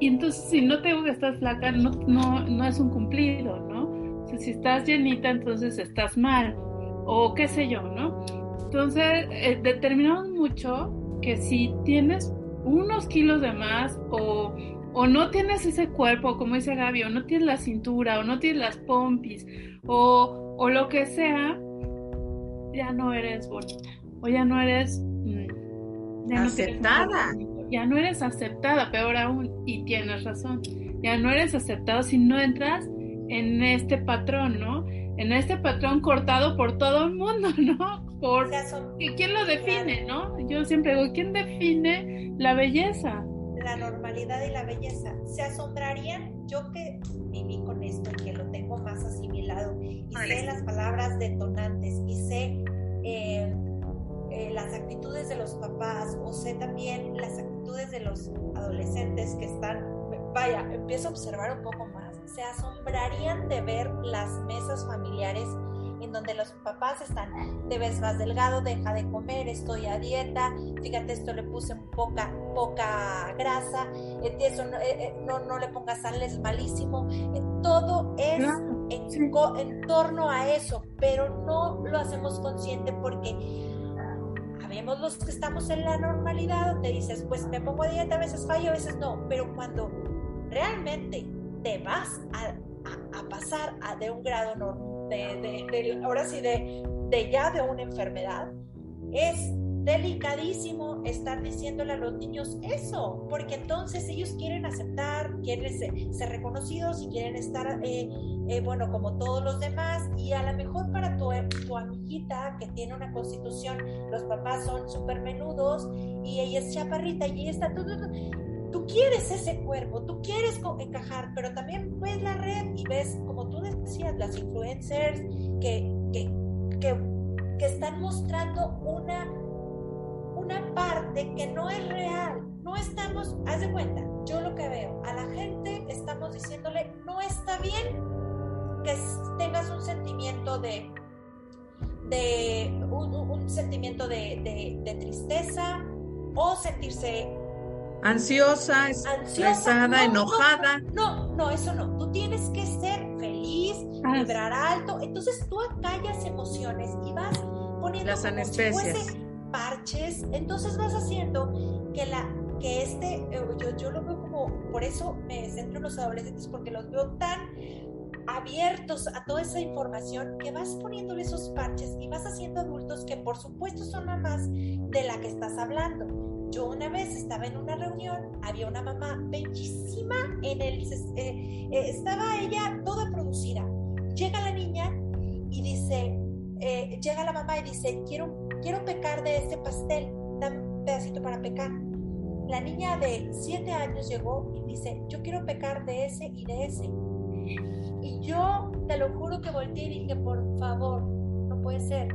Y entonces, si no te gusta estar flaca, no, no, no es un cumplido, ¿no? O sea, si estás llenita, entonces estás mal. O qué sé yo, ¿no? Entonces, eh, determinamos mucho que si tienes unos kilos de más o, o no tienes ese cuerpo, como dice Gaby, o no tienes la cintura, o no tienes las pompis, o, o lo que sea, ya no eres bonita, o ya no eres mm, aceptada. ya no eres aceptada, peor aún, y tienes razón, ya no eres aceptado si no entras en este patrón, ¿no? En este patrón cortado por todo el mundo, ¿no? Por, ¿Quién lo define, no? Yo siempre digo, ¿quién define la belleza? La normalidad y la belleza. ¿Se asombrarían? Yo que viví con esto y que lo tengo más asimilado y sé las palabras detonantes y sé eh, eh, las actitudes de los papás o sé también las actitudes de los adolescentes que están, vaya, empiezo a observar un poco más, se asombrarían de ver las mesas familiares en donde los papás están, te ves más delgado, deja de comer, estoy a dieta, fíjate, esto le puse poca, poca grasa, eh, eso eh, no, no, le pongas sal, es malísimo. todo es en, en torno a eso, pero no lo hacemos consciente porque Sabemos los que estamos en la normalidad, donde dices, pues me pongo a dieta, a veces fallo, a veces no, pero cuando realmente te vas a, pasar a de un grado normal, de, ahora sí, de, de ya de una enfermedad, es delicadísimo estar diciéndole a los niños eso, porque entonces ellos quieren aceptar, quieren ser, reconocidos y quieren estar, eh, eh, bueno, como todos los demás, y a lo mejor para tu, tu amiguita que tiene una constitución, los papás son súper menudos y ella es chaparrita y ella está... Tú, tú quieres ese cuerpo, tú quieres encajar, pero también ves la red y ves, como tú decías, las influencers que, que, que, están mostrando una una parte que no es real. No estamos, haz de cuenta, yo lo que veo, a la gente estamos diciéndole, no está bien que tengas un sentimiento de, de un, sentimiento de, tristeza o sentirse ansiosa, estresada, enojada. No, no, eso no. Tú tienes que ser feliz, ah. vibrar alto. Entonces tú acallas emociones y vas poniendo las anestesias parches, entonces vas haciendo que la que este, eh, yo, yo lo veo como, por eso me centro en los adolescentes, porque los veo tan abiertos a toda esa información que vas poniéndole esos parches y vas haciendo adultos que por supuesto son mamás de la que estás hablando. Yo una vez estaba en una reunión, había una mamá bellísima eh, eh, estaba ella toda producida. Llega la niña y dice, llega la mamá y dice, quiero quiero pecar de este pastel, dame un pedacito para pecar. La niña de 7 años llegó y dice, yo quiero pecar de ese y de ese. Y yo te lo juro que volteé y dije, por favor, no puede ser.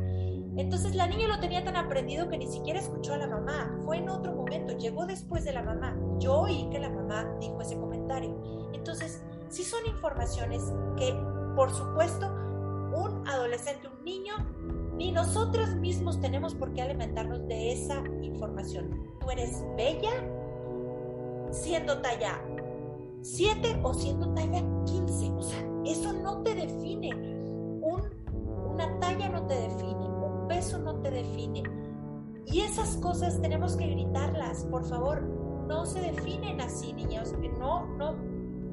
Entonces la niña lo tenía tan aprendido que ni siquiera escuchó a la mamá. Fue en otro momento, llegó después de la mamá. Yo oí que la mamá dijo ese comentario. Entonces, sí son informaciones que, por supuesto, un adolescente, un niño, ni nosotros mismos tenemos por qué alimentarnos de esa información. Tú eres bella siendo talla 7 o siendo talla 15. O sea, eso no te define. Un, una talla no te define. Peso no te define. Y esas cosas tenemos que gritarlas. Por favor, no se definen así, niños. No, no,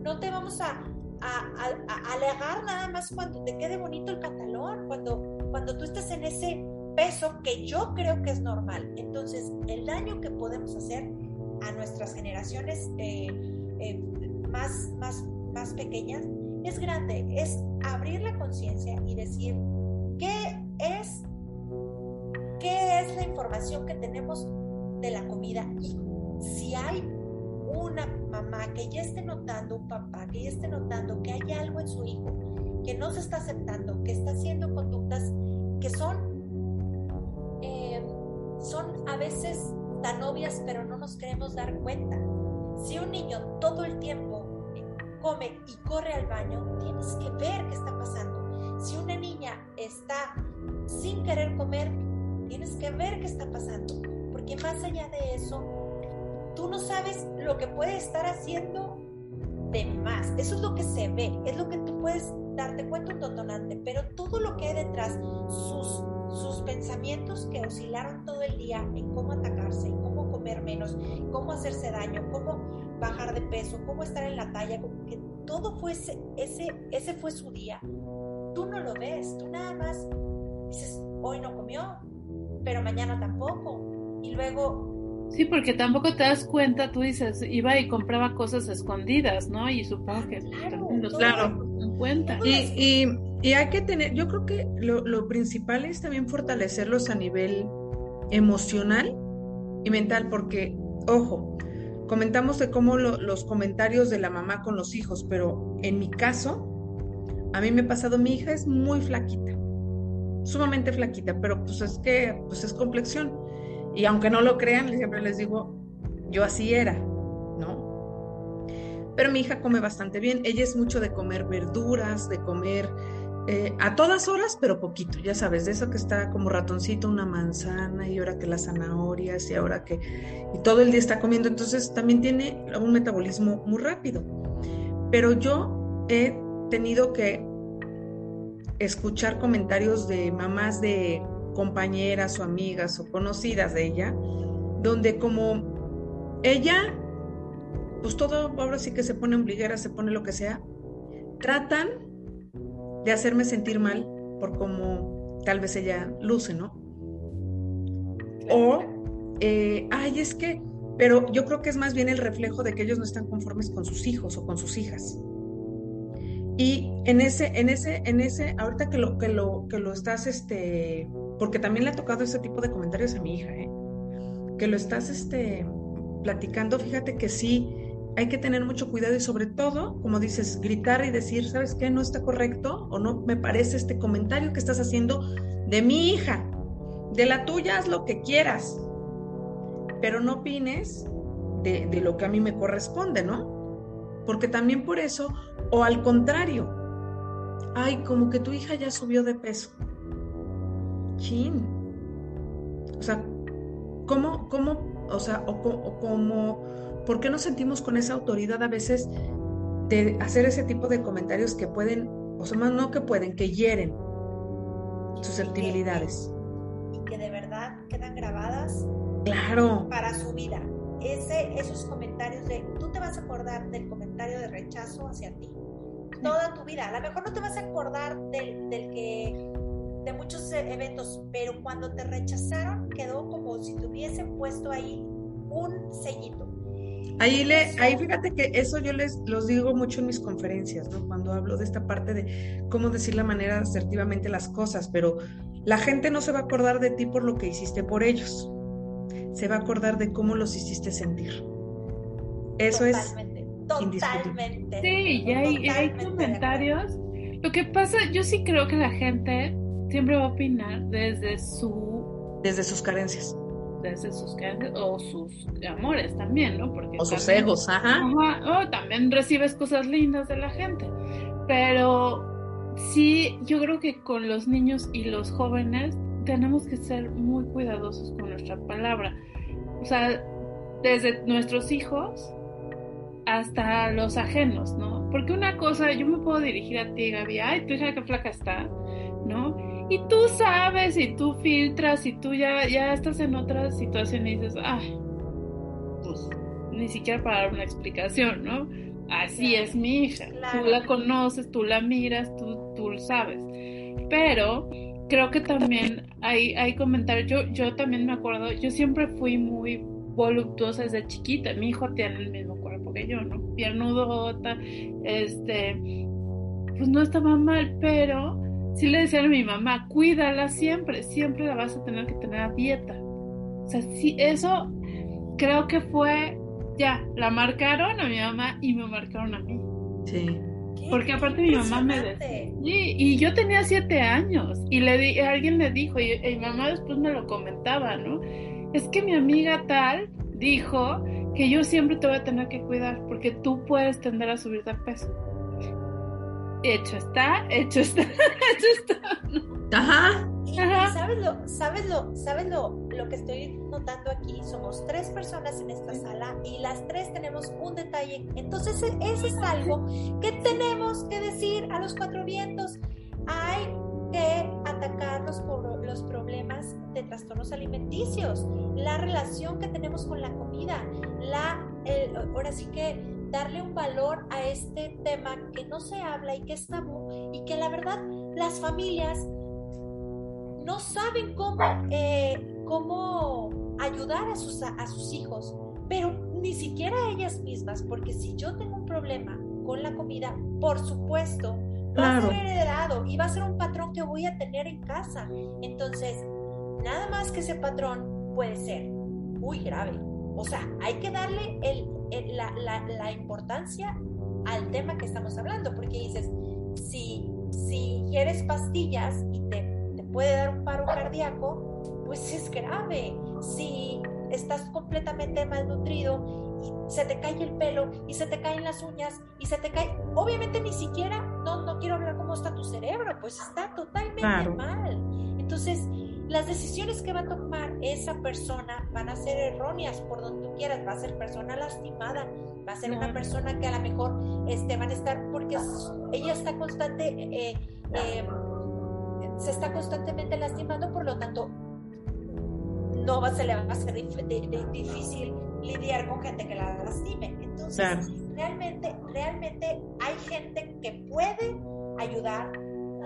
no te vamos a, a, alegar nada más cuando te quede bonito el pantalón, cuando cuando tú estás en ese peso que yo creo que es normal. Entonces, el daño que podemos hacer a nuestras generaciones eh, eh, más, más, más pequeñas es grande, es abrir la conciencia y decir qué es la información que tenemos de la comida y si hay una mamá que ya esté notando, un papá que ya esté notando que hay algo en su hijo que no se está aceptando, que está haciendo conductas que son, eh, son a veces tan obvias, pero no nos queremos dar cuenta. Si un niño todo el tiempo come y corre al baño, tienes que ver qué está pasando. Si una niña está sin querer comer, tienes que ver qué está pasando. Porque más allá de eso, tú no sabes lo que puede estar haciendo de más. Eso es lo que se ve, es lo que tú puedes darte cuenta un detonante, pero todo lo que hay detrás, sus, sus pensamientos que oscilaron todo el día en cómo atacarse, cómo comer menos, cómo hacerse daño, cómo bajar de peso, cómo estar en la talla, que todo fue ese, ese, fue su día. Tú no lo ves, tú nada más dices, hoy no comió, pero mañana tampoco. Y luego Sí, porque tampoco te das cuenta, tú dices, iba y compraba cosas escondidas, ¿no? Y supongo que claro, los claro. en cuenta. Y, y, hay que tener, yo creo que lo, lo principal es también fortalecerlos a nivel emocional y mental, porque, ojo, comentamos de cómo los comentarios de la mamá con los hijos, pero en mi caso, a mí me ha pasado, mi hija es muy flaquita, sumamente flaquita, pero pues es que pues es complexión. Y aunque no lo crean, siempre les digo, yo así era, ¿no? Pero mi hija come bastante bien, ella es mucho de comer verduras, de comer eh, a todas horas, pero poquito, ya sabes, de eso que está como ratoncito, una manzana y ahora que las zanahorias y ahora que y todo el día está comiendo, entonces también tiene un metabolismo muy rápido. Pero yo he tenido que escuchar comentarios de mamás de compañeras o amigas o conocidas de ella, donde como ella, pues todo ahora sí que se pone ombliguera, se pone lo que sea, tratan de hacerme sentir mal por cómo tal vez ella luce, ¿no? O, eh, ay, es que, pero yo creo que es más bien el reflejo de que ellos no están conformes con sus hijos o con sus hijas. Y en ese, en ese, en ese, ahorita que lo, que lo, que lo estás, este, porque también le ha tocado ese tipo de comentarios a mi hija, ¿eh? que lo estás, este, platicando, fíjate que sí, hay que tener mucho cuidado y sobre todo, como dices, gritar y decir, ¿sabes qué? No está correcto o no me parece este comentario que estás haciendo de mi hija. De la tuya haz lo que quieras, pero no opines de, de lo que a mí me corresponde, ¿no? Porque también por eso, o al contrario, ay, como que tu hija ya subió de peso. Chin. O sea, ¿cómo, cómo, o sea, o, o como ¿Por qué nos sentimos con esa autoridad a veces de hacer ese tipo de comentarios que pueden, o sea, más no que pueden, que hieren susceptibilidades? Y que de verdad quedan grabadas claro. para su vida. Ese, esos comentarios de, tú te vas a acordar del comentario de rechazo hacia ti toda tu vida. A lo mejor no te vas a acordar del, del que de muchos eventos, pero cuando te rechazaron quedó como si te hubiesen puesto ahí un sellito. Ahí, le, ahí fíjate que eso yo les los digo mucho en mis conferencias, ¿no? Cuando hablo de esta parte de cómo decir la manera asertivamente las cosas, pero la gente no se va a acordar de ti por lo que hiciste por ellos, se va a acordar de cómo los hiciste sentir. Eso es totalmente. Sí, y hay, hay comentarios. Lo que pasa, yo sí creo que la gente siempre va a opinar desde su... Desde sus carencias desde sus o sus amores también, ¿no? Porque o sus egos, ajá. O también recibes cosas lindas de la gente. Pero sí, yo creo que con los niños y los jóvenes tenemos que ser muy cuidadosos con nuestra palabra. O sea, desde nuestros hijos hasta los ajenos, ¿no? Porque una cosa, yo me puedo dirigir a ti, Gaby, ay, tu hija qué flaca está, ¿no? Y tú sabes y tú filtras y tú ya, ya estás en otra situación y dices, ah, pues ni siquiera para dar una explicación, ¿no? Así es mi hija. Tú la conoces, tú la miras, tú, tú lo sabes. Pero creo que también hay, hay comentarios, yo, yo también me acuerdo, yo siempre fui muy voluptuosa desde chiquita. Mi hijo tiene el mismo cuerpo que yo, ¿no? Piernudota, este, pues no estaba mal, pero sí le decía a mi mamá, cuídala siempre, siempre la vas a tener que tener a dieta. O sea, sí, eso creo que fue, ya, la marcaron a mi mamá y me marcaron a mí. Sí. Porque aparte mi mamá me decía, y yo tenía siete años y le di, alguien le dijo, y, mi mamá después me lo comentaba, ¿no? Es que mi amiga tal dijo que yo siempre te voy a tener que cuidar porque tú puedes tender a subir de peso hecho está, hecho está, hecho está. Ajá. Y, sabes lo, sabes lo, sabes lo, lo que estoy notando aquí. Somos tres personas en esta sala y las tres tenemos un detalle. Entonces, e, eso es algo que tenemos que decir a los cuatro vientos. Hay que atacar los, los problemas de trastornos alimenticios, la relación que tenemos con la comida, la, ahora sí que darle un valor a este tema que no se habla y que es tabú y que la verdad las familias no saben cómo, eh, cómo ayudar a sus, a sus hijos, pero ni siquiera ellas mismas, porque si yo tengo un problema con la comida, por supuesto, va a ser heredado y va a ser un patrón que voy a tener en casa. Entonces, nada más que ese patrón puede ser muy grave. O sea, hay que darle el, la, la, la, importancia al tema que estamos hablando, porque dices, si, si quieres pastillas y te puede dar un paro cardíaco, pues es grave. Si estás completamente malnutrido y se te cae el pelo y se te caen las uñas y se te cae, obviamente ni siquiera, no, no quiero hablar cómo está tu cerebro, pues está totalmente mal. Entonces, las decisiones que va a tomar esa persona van a ser erróneas por donde tú quieras, va a ser persona lastimada, va a ser una persona que a lo mejor este, van a estar, porque ella está constante, eh, eh, se está constantemente lastimando, por lo tanto, no va, se le va a hacer difícil lidiar con gente que la lastime. Entonces, realmente, realmente hay gente que puede ayudar,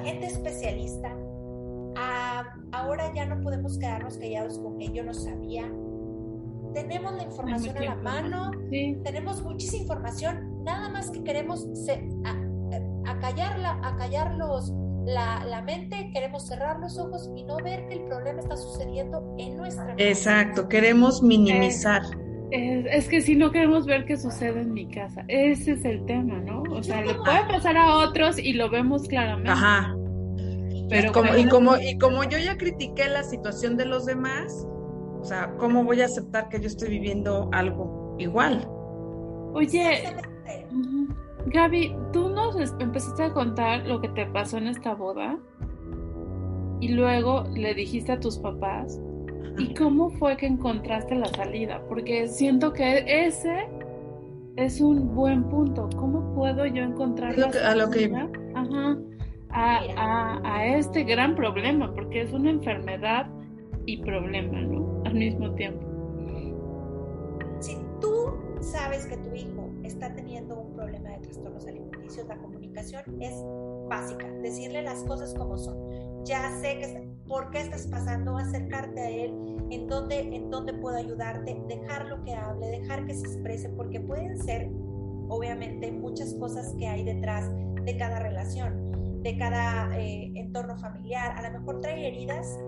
gente especialista, ahora ya no podemos quedarnos callados con que yo no sabía. Tenemos la información a la mano, tenemos muchísima información, nada más que queremos acallarla, acallarlos la, la, mente, queremos cerrar los ojos y no ver que el problema está sucediendo en nuestra mente. Exacto, queremos minimizar. Es, que si no queremos ver qué sucede en mi casa, ese es el tema, ¿no? O sea, le puede pasar a otros y lo vemos claramente. Ajá. Pero como, y, como, y como yo ya critiqué la situación de los demás, o sea, ¿cómo voy a aceptar que yo estoy viviendo algo igual? Oye, Gaby, tú nos empezaste a contar lo que te pasó en esta boda y luego le dijiste a tus papás. ¿Y cómo fue que encontraste la salida? Porque siento que ese es un buen punto. ¿Cómo puedo yo encontrar la salida? A lo que... Ajá a, este gran problema, porque es una enfermedad y problema, ¿no? Al mismo tiempo. Si tú sabes que tu hijo trastornos alimenticios, la comunicación es básica, decirle las cosas como son. Ya sé que por qué estás pasando, acercarte a él, en dónde, en dónde puedo ayudarte, dejarlo que hable, dejar que se exprese, porque pueden ser, obviamente, muchas cosas que hay detrás de cada relación de cada eh, entorno familiar. A lo mejor trae heridas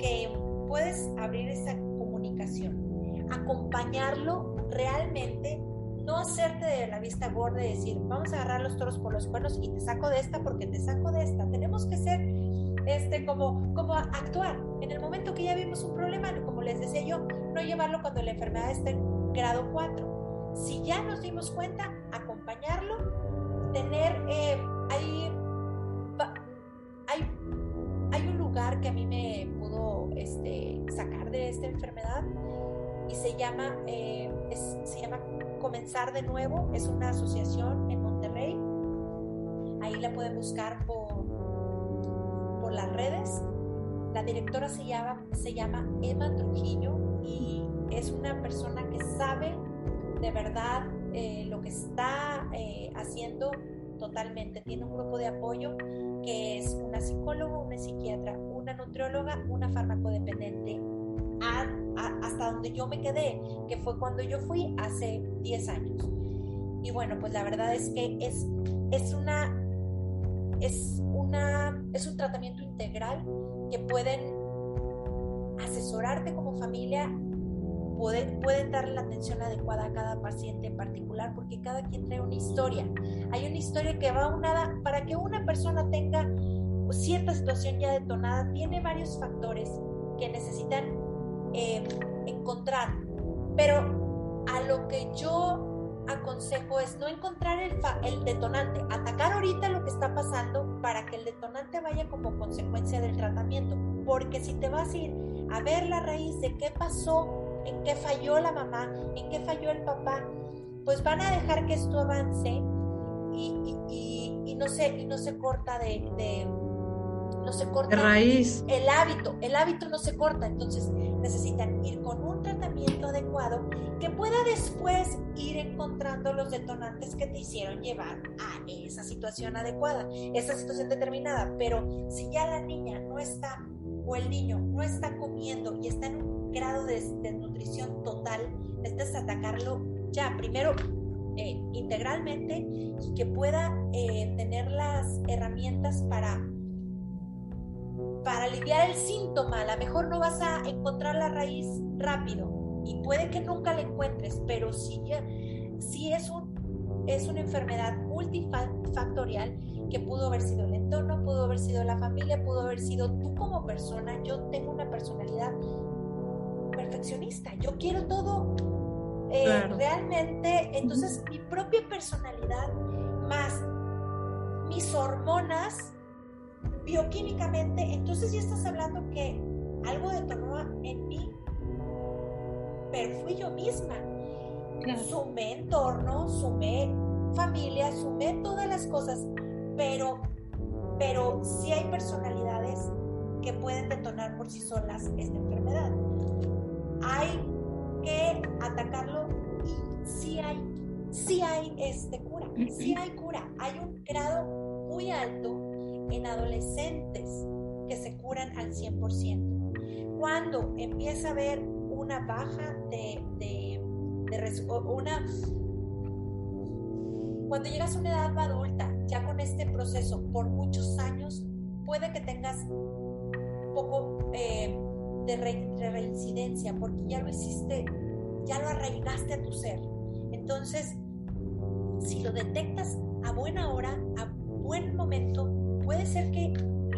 que puedes abrir esa comunicación, acompañarlo realmente, no hacerte de la vista gorda y decir, vamos a agarrar los toros por los cuernos y te saco de esta porque te saco de esta. Tenemos que ser este, como, como actuar. En el momento que ya vimos un problema, como les decía yo, no llevarlo cuando la enfermedad esté en grado 4. Si ya nos dimos cuenta, acompañarlo, tener eh, ahí hay, un lugar que a mí me pudo este, sacar de esta enfermedad y se llama, eh, se llama Comenzar de Nuevo, es una asociación en Monterrey. Ahí la pueden buscar por, por las redes. La directora se llama, Emma Trujillo y es una persona que sabe de verdad eh, lo que está eh, haciendo totalmente. Tiene un grupo de apoyo que es una psicóloga, una psiquiatra, una nutrióloga, una hasta donde yo me quedé, que fue cuando yo fui hace 10 años. Y bueno, pues la verdad es que es, es una es una es un tratamiento integral que pueden asesorarte como familia pueden, pueden darle la atención adecuada a cada paciente en particular porque cada quien trae una historia. Hay una historia que va unada para que una persona tenga cierta situación ya detonada, tiene varios factores que necesitan eh, encontrar. Pero a lo que yo aconsejo es no encontrar el, el detonante, atacar ahorita lo que está pasando para que el detonante vaya como consecuencia del tratamiento. Porque si te vas a ir a ver la raíz de qué pasó en qué falló la mamá, en qué falló el papá, pues van a dejar que esto avance y, no, se, y no se corta de, no se corta raíz. El hábito, el hábito no se corta, entonces necesitan ir con un tratamiento adecuado que pueda después ir encontrando los detonantes que te hicieron llevar a esa situación adecuada, esa situación determinada. Pero si ya la niña no está o el niño no está comiendo y está en un grado de desnutrición total, necesitas atacarlo ya, primero eh, integralmente y que pueda eh, tener las herramientas para para aliviar el síntoma. A lo mejor no vas a encontrar la raíz rápido y puede que nunca la encuentres, pero si, si es, un, es una enfermedad multifactorial que pudo haber sido el entorno, pudo haber sido la familia, pudo haber sido tú como persona. Yo tengo una personalidad perfeccionista, yo quiero todo eh, realmente, entonces mi propia personalidad más mis hormonas bioquímicamente, entonces ya estás hablando que algo detonó en mí, pero fui yo misma. Sumé entorno, sumé familia, sumé todas las cosas, pero, pero sí hay personalidades que pueden detonar por sí solas esta enfermedad. Hay que atacarlo y sí hay, sí hay este cura, sí hay cura. Hay un grado muy alto en adolescentes que se curan al 100%. Cuando empieza a haber una baja de, de, una cuando llegas a una edad adulta, ya con este proceso por muchos años, puede que tengas un poco eh, de, de, reincidencia, porque ya lo hiciste, ya lo arraigaste a tu ser. Entonces, si lo detectas a buena hora, a buen momento, puede ser que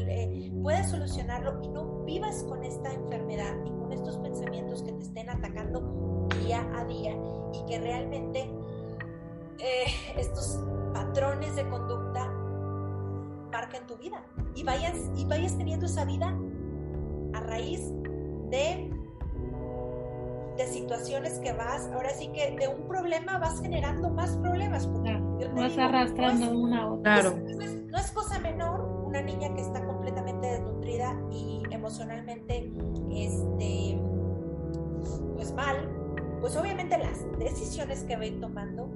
eh, puedas solucionarlo y no vivas con esta enfermedad y con estos pensamientos que te estén atacando día a día y que realmente eh, estos patrones de conducta marquen tu vida y vayas, y vayas teniendo esa vida a raíz de de situaciones que vas, ahora sí que de un problema vas generando más problemas. Vas arrastrando una a otra. Claro. no es cosa menor una niña que está completamente desnutrida y emocionalmente, este, pues mal, pues obviamente las decisiones que va tomando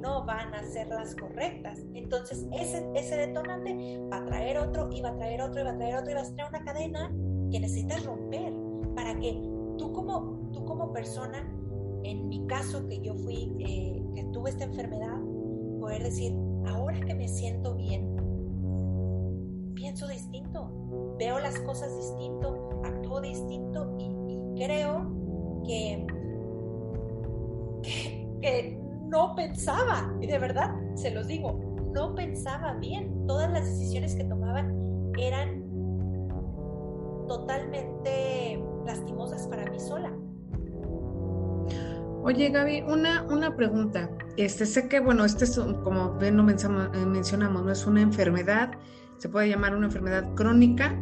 no van a ser las correctas. Entonces, ese, ese detonante va a traer otro, y va a traer otro, y va a traer otro, y va a traer una cadena que necesitas romper para que tú como como persona, en mi caso que yo fui, eh, que tuve esta enfermedad, poder decir, ahora que me siento bien, pienso distinto, veo las cosas distinto, actúo distinto y, creo que, que, no pensaba, y de verdad se los digo, no pensaba bien. Todas las decisiones que tomaban eran totalmente lastimosas para mí sola. Oye, Gaby, una, una pregunta. Este, sé que, bueno, este es, como bien lo eh, mencionamos, no es una enfermedad, se puede llamar una enfermedad crónica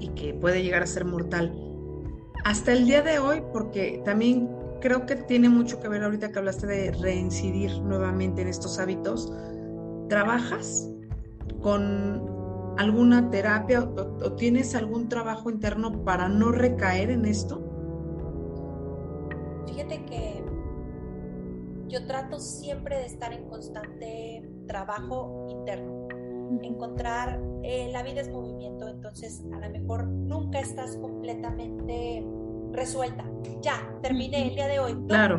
y que puede llegar a ser mortal. Hasta el día de hoy, porque también creo que tiene mucho que ver ahorita que hablaste de reincidir nuevamente en estos hábitos, ¿trabajas con alguna terapia o tienes algún trabajo interno para no recaer en esto? Fíjate que yo trato siempre de estar en constante trabajo interno, encontrar, eh, la vida es movimiento, entonces a lo mejor nunca estás completamente resuelta. Ya, terminé el día de hoy. Claro.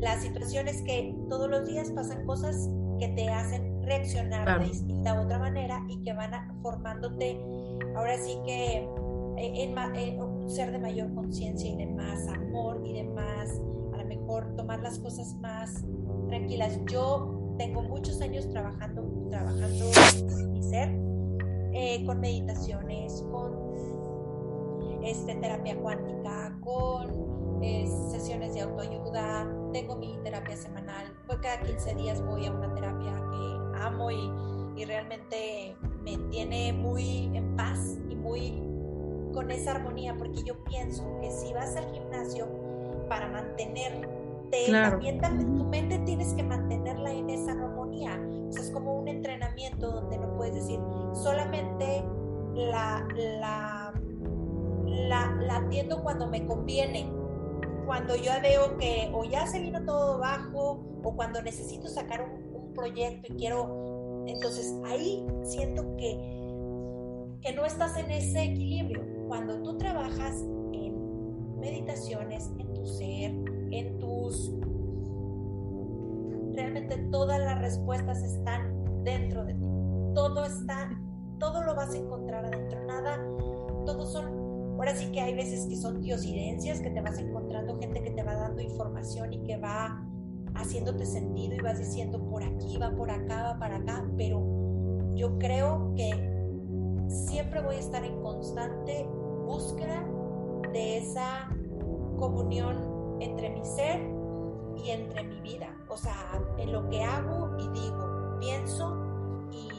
La situación es que todos los días pasan cosas que te hacen reaccionar de distinta otra manera y que van formándote, ahora sí que en, un ser de mayor conciencia y de más amor y de más, a lo mejor tomar las cosas más tranquilas. Yo tengo muchos años trabajando, trabajando mi ser, eh, con meditaciones, con este, terapia cuántica, con eh, sesiones de autoayuda, tengo mi terapia semanal, pues cada 15 días voy a una terapia que amo y, y realmente me tiene muy en paz y muy con esa armonía, porque yo pienso que si vas al gimnasio para mantenerte, también, tu mente tienes que mantenerla en esa armonía. O sea, es como un entrenamiento donde no puedes decir solamente la, la, la, la atiendo cuando me conviene, cuando yo veo que o ya se vino todo bajo o cuando necesito sacar un, un proyecto y quiero, entonces ahí siento que, que no estás en ese equilibrio. Cuando tú trabajas en meditaciones, en ser, en tus... Realmente todas las respuestas están dentro de ti. Todo está, todo lo vas a encontrar adentro. Nada, todos son Ahora sí que hay veces que son diosidencias, que te vas encontrando gente que te va dando información y que va haciéndote sentido y vas diciendo por aquí, va por acá, va para acá, pero yo creo que siempre voy a estar en constante búsqueda de esa comunión entre mi ser y entre mi vida. O sea, en lo que hago y digo, pienso y,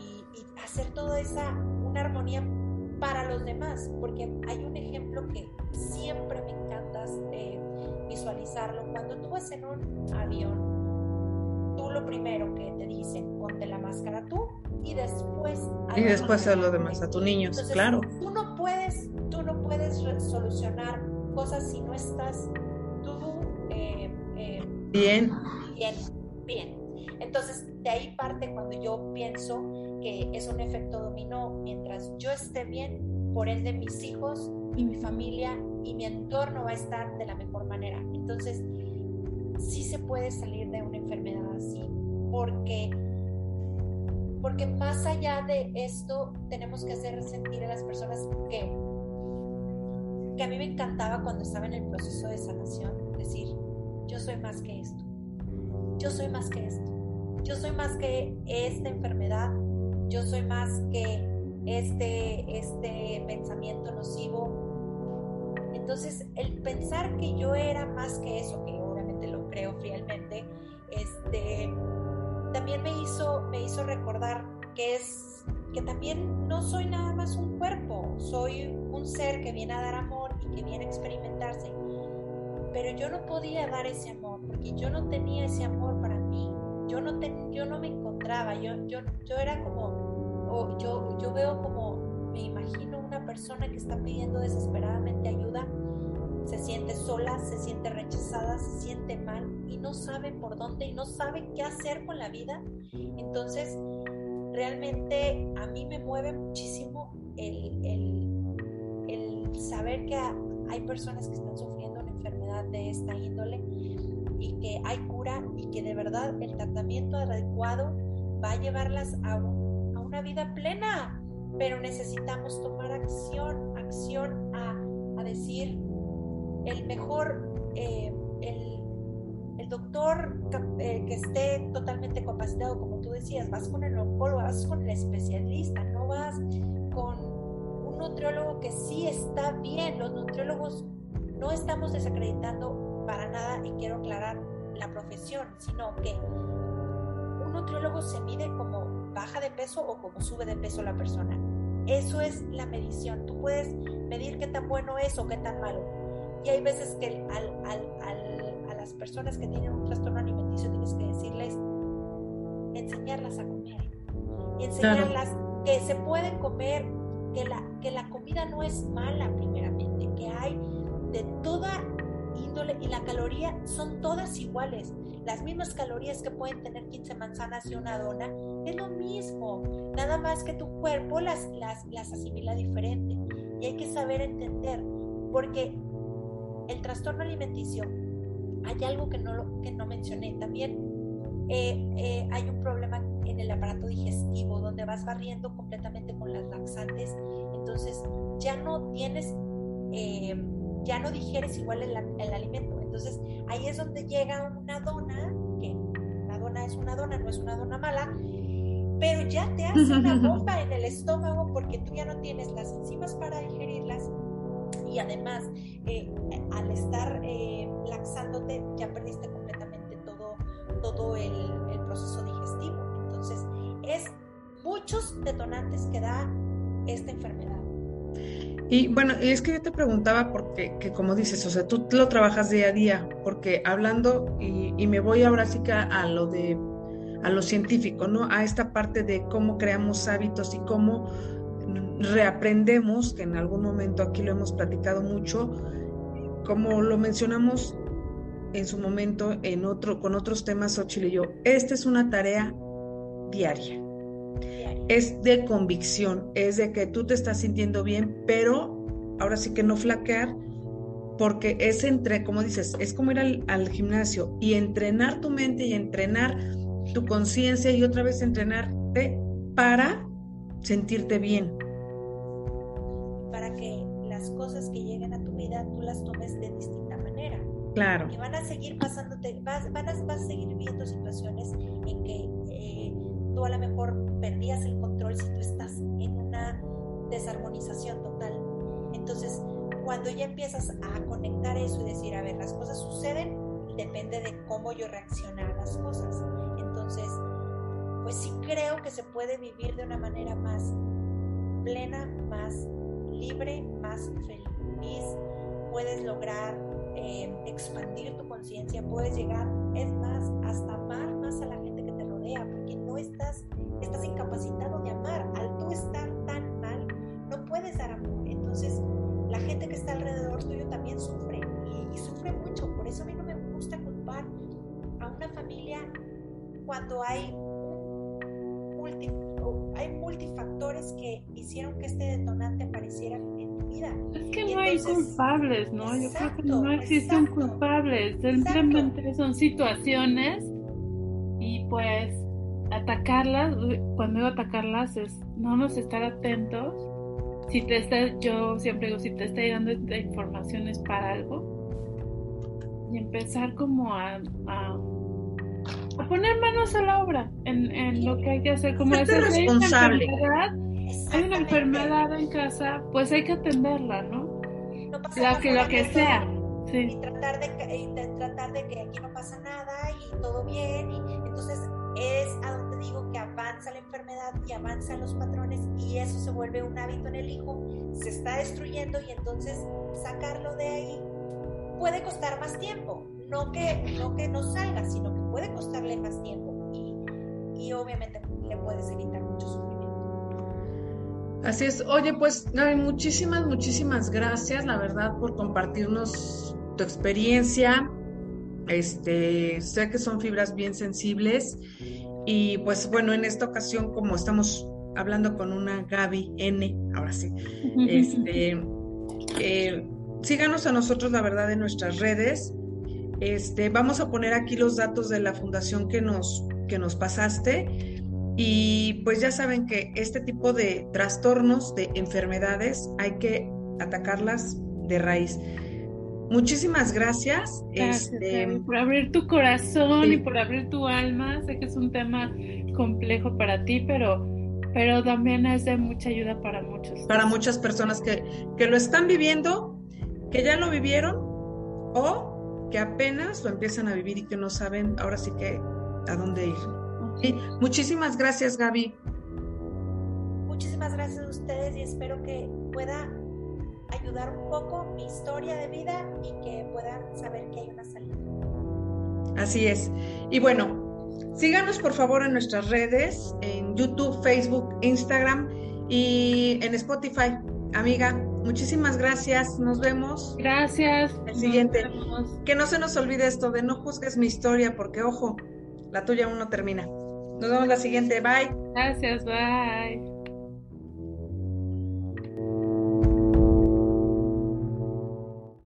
hacer toda esa, una armonía para los demás, porque hay un ejemplo que siempre me encanta eh, visualizarlo. Cuando tú vas en un avión, tú lo primero que te dicen, ponte la máscara tú y después... Y después a lo demás, a tus niños, claro. Tú no puedes, tú no puedes solucionar cosas si no estás tú eh, eh, bien. Bien, bien. Entonces, de ahí parte cuando yo pienso que es un efecto dominó. Mientras yo esté bien, por ende mis hijos y mi familia y mi entorno va a estar de la mejor manera. Entonces, sí se puede salir de una enfermedad así, porque porque más allá de esto tenemos que hacer sentir a las personas que que a mí me encantaba cuando estaba en el proceso de sanación, decir, yo soy más que esto, yo soy más que esto, yo soy más que esta enfermedad, yo soy más que este, este pensamiento nocivo. Entonces, el pensar que yo era más que eso, que obviamente lo creo fielmente, este, también me hizo, me hizo recordar que es que también no soy nada más un cuerpo, soy un ser que viene a dar amor y que viene a experimentarse. Pero yo no podía dar ese amor porque yo no tenía ese amor para mí yo no, yo no me encontraba, yo, yo, yo era como, yo, yo veo como, me imagino una persona que está pidiendo desesperadamente ayuda, se siente sola, se siente rechazada, se siente mal y no sabe por dónde y no sabe qué hacer con la vida. Entonces, realmente a mí me mueve muchísimo el, el, el saber que hay personas que están sufriendo una enfermedad de esta índole y que hay cura y que de verdad el tratamiento adecuado va a llevarlas a, una vida plena. Pero necesitamos tomar acción, acción a, decir el mejor, eh, el, doctor eh, que esté totalmente capacitado, como tú decías, vas con el oncólogo, vas con el especialista, no vas con un nutriólogo que sí está bien. Los nutriólogos no estamos desacreditando para nada, y quiero aclarar la profesión, sino que un nutriólogo se mide como baja de peso o como sube de peso la persona. Eso es la medición. Tú puedes medir qué tan bueno es o qué tan malo. Y hay veces que a las personas que tienen un trastorno alimenticio tienes que decirles, enseñarlas a comer. enseñarlas que se pueden comer, que la, que la comida no es mala primeramente, que hay de toda y la caloría son todas iguales. Las mismas calorías que pueden tener 15 manzanas y una dona, es lo mismo. Nada más que tu cuerpo las, las, las asimila diferente. Y hay que saber entender, porque el trastorno alimenticio, hay algo que no, que no mencioné también. Eh, eh, hay un problema en el aparato digestivo donde vas barriendo completamente con las laxantes, entonces ya no tienes eh, ya no digieres igual el, alimento. Entonces ahí es donde llega una dona, que una dona es una dona, no es una dona mala, pero ya te hace una bomba en el estómago porque tú ya no tienes las enzimas para digerirlas y además eh, al estar eh, laxándote ya perdiste todo, el proceso digestivo. Entonces es muchos detonantes que da esta enfermedad. Y bueno, es que yo te preguntaba porque, que como dices, o sea, tú lo trabajas día a día, porque hablando, y, me voy ahora sí que a, lo de, a lo científico, ¿no? A esta parte de cómo creamos hábitos y cómo reaprendemos, que en algún momento aquí lo hemos platicado mucho, como lo mencionamos en su momento en otro, con otros temas, Ochil y yo, esta es una tarea diaria es de convicción, es de que tú te estás sintiendo bien, pero ahora sí que no flaquear porque es entre, como dices, es como ir al, gimnasio y entrenar tu mente y entrenar tu conciencia y otra vez entrenarte para sentirte bien. Para que las cosas que lleguen a tu vida tú las tomes de. Claro. Y van a seguir pasándote, vas, van a, vas a seguir viendo situaciones en que eh, tú a lo mejor perdías el control si tú estás en una desarmonización total. Entonces, cuando ya empiezas a conectar eso y decir, a ver, las cosas suceden, depende de cómo yo reaccione a las cosas. Entonces, pues sí creo que se puede vivir de una manera más plena, más libre, más feliz. Puedes lograr eh, expandir tu conciencia, puedes llegar, es más, hasta amar más a la gente que te rodea, porque no estás, estás incapacitado de amar. Al tú estar tan mal, no puedes dar amor. Entonces, la gente que está alrededor tuyo también sufre y, sufre mucho. Por eso a mí no me gusta culpar a una familia cuando hay, multi, hay multifactores que hicieron que este detonante apareciera vida. Es que no hay culpables, ¿no? Yo creo que no existen culpables, simplemente son situaciones y pues atacarlas, cuando digo atacarlas es no nos estar atentos. Si te está, yo siempre digo, si te está llegando esta información es para algo. Y empezar como a, a a poner manos a la obra en, en lo que hay que hacer. Como es responsable. Hay una enfermedad en casa, pues hay que atenderla, ¿no? no pasa La que, lo que sea. Y Sí. tratar de, y de tratar de que aquí no pasa nada y todo bien. Y entonces es a donde digo que avanza la enfermedad y avanzan los patrones y eso se vuelve un hábito en el hijo, se está destruyendo y entonces sacarlo de ahí puede costar más tiempo. No que no, que no salga, sino que puede costarle más tiempo y, y obviamente le puedes evitar mucho sufrimiento. Así es. Oye, pues Gaby, muchísimas, muchísimas gracias, la verdad, por compartirnos tu experiencia. Este, sé que son fibras bien sensibles y pues bueno, en esta ocasión, como estamos hablando con una Gaby N, ahora sí, este, eh, síganos a nosotros, la verdad, en nuestras redes. Este, vamos a poner aquí los datos de la fundación que nos, que nos pasaste. Y pues ya saben que este tipo de trastornos, de enfermedades, hay que atacarlas de raíz. Muchísimas gracias. Gracias, este, por abrir tu corazón sí. y por abrir tu alma. Sé que es un tema complejo para ti, pero, pero también es de mucha ayuda para muchos. para muchas personas que, que lo están viviendo, que ya lo vivieron o que apenas lo empiezan a vivir y que no saben ahora sí que a dónde ir. Sí, muchísimas gracias, Gaby. Muchísimas gracias a ustedes y espero que pueda ayudar un poco mi historia de vida y que puedan saber que hay una salida. Así es. Y bueno, síganos por favor en nuestras redes, en YouTube, Facebook, Instagram y en Spotify. Amiga, muchísimas gracias. Nos vemos. Gracias. El siguiente. Nos. Que no se nos olvide esto de no juzgues mi historia porque, ojo, la tuya aún no termina. Nos vemos la siguiente. Bye. Gracias, bye.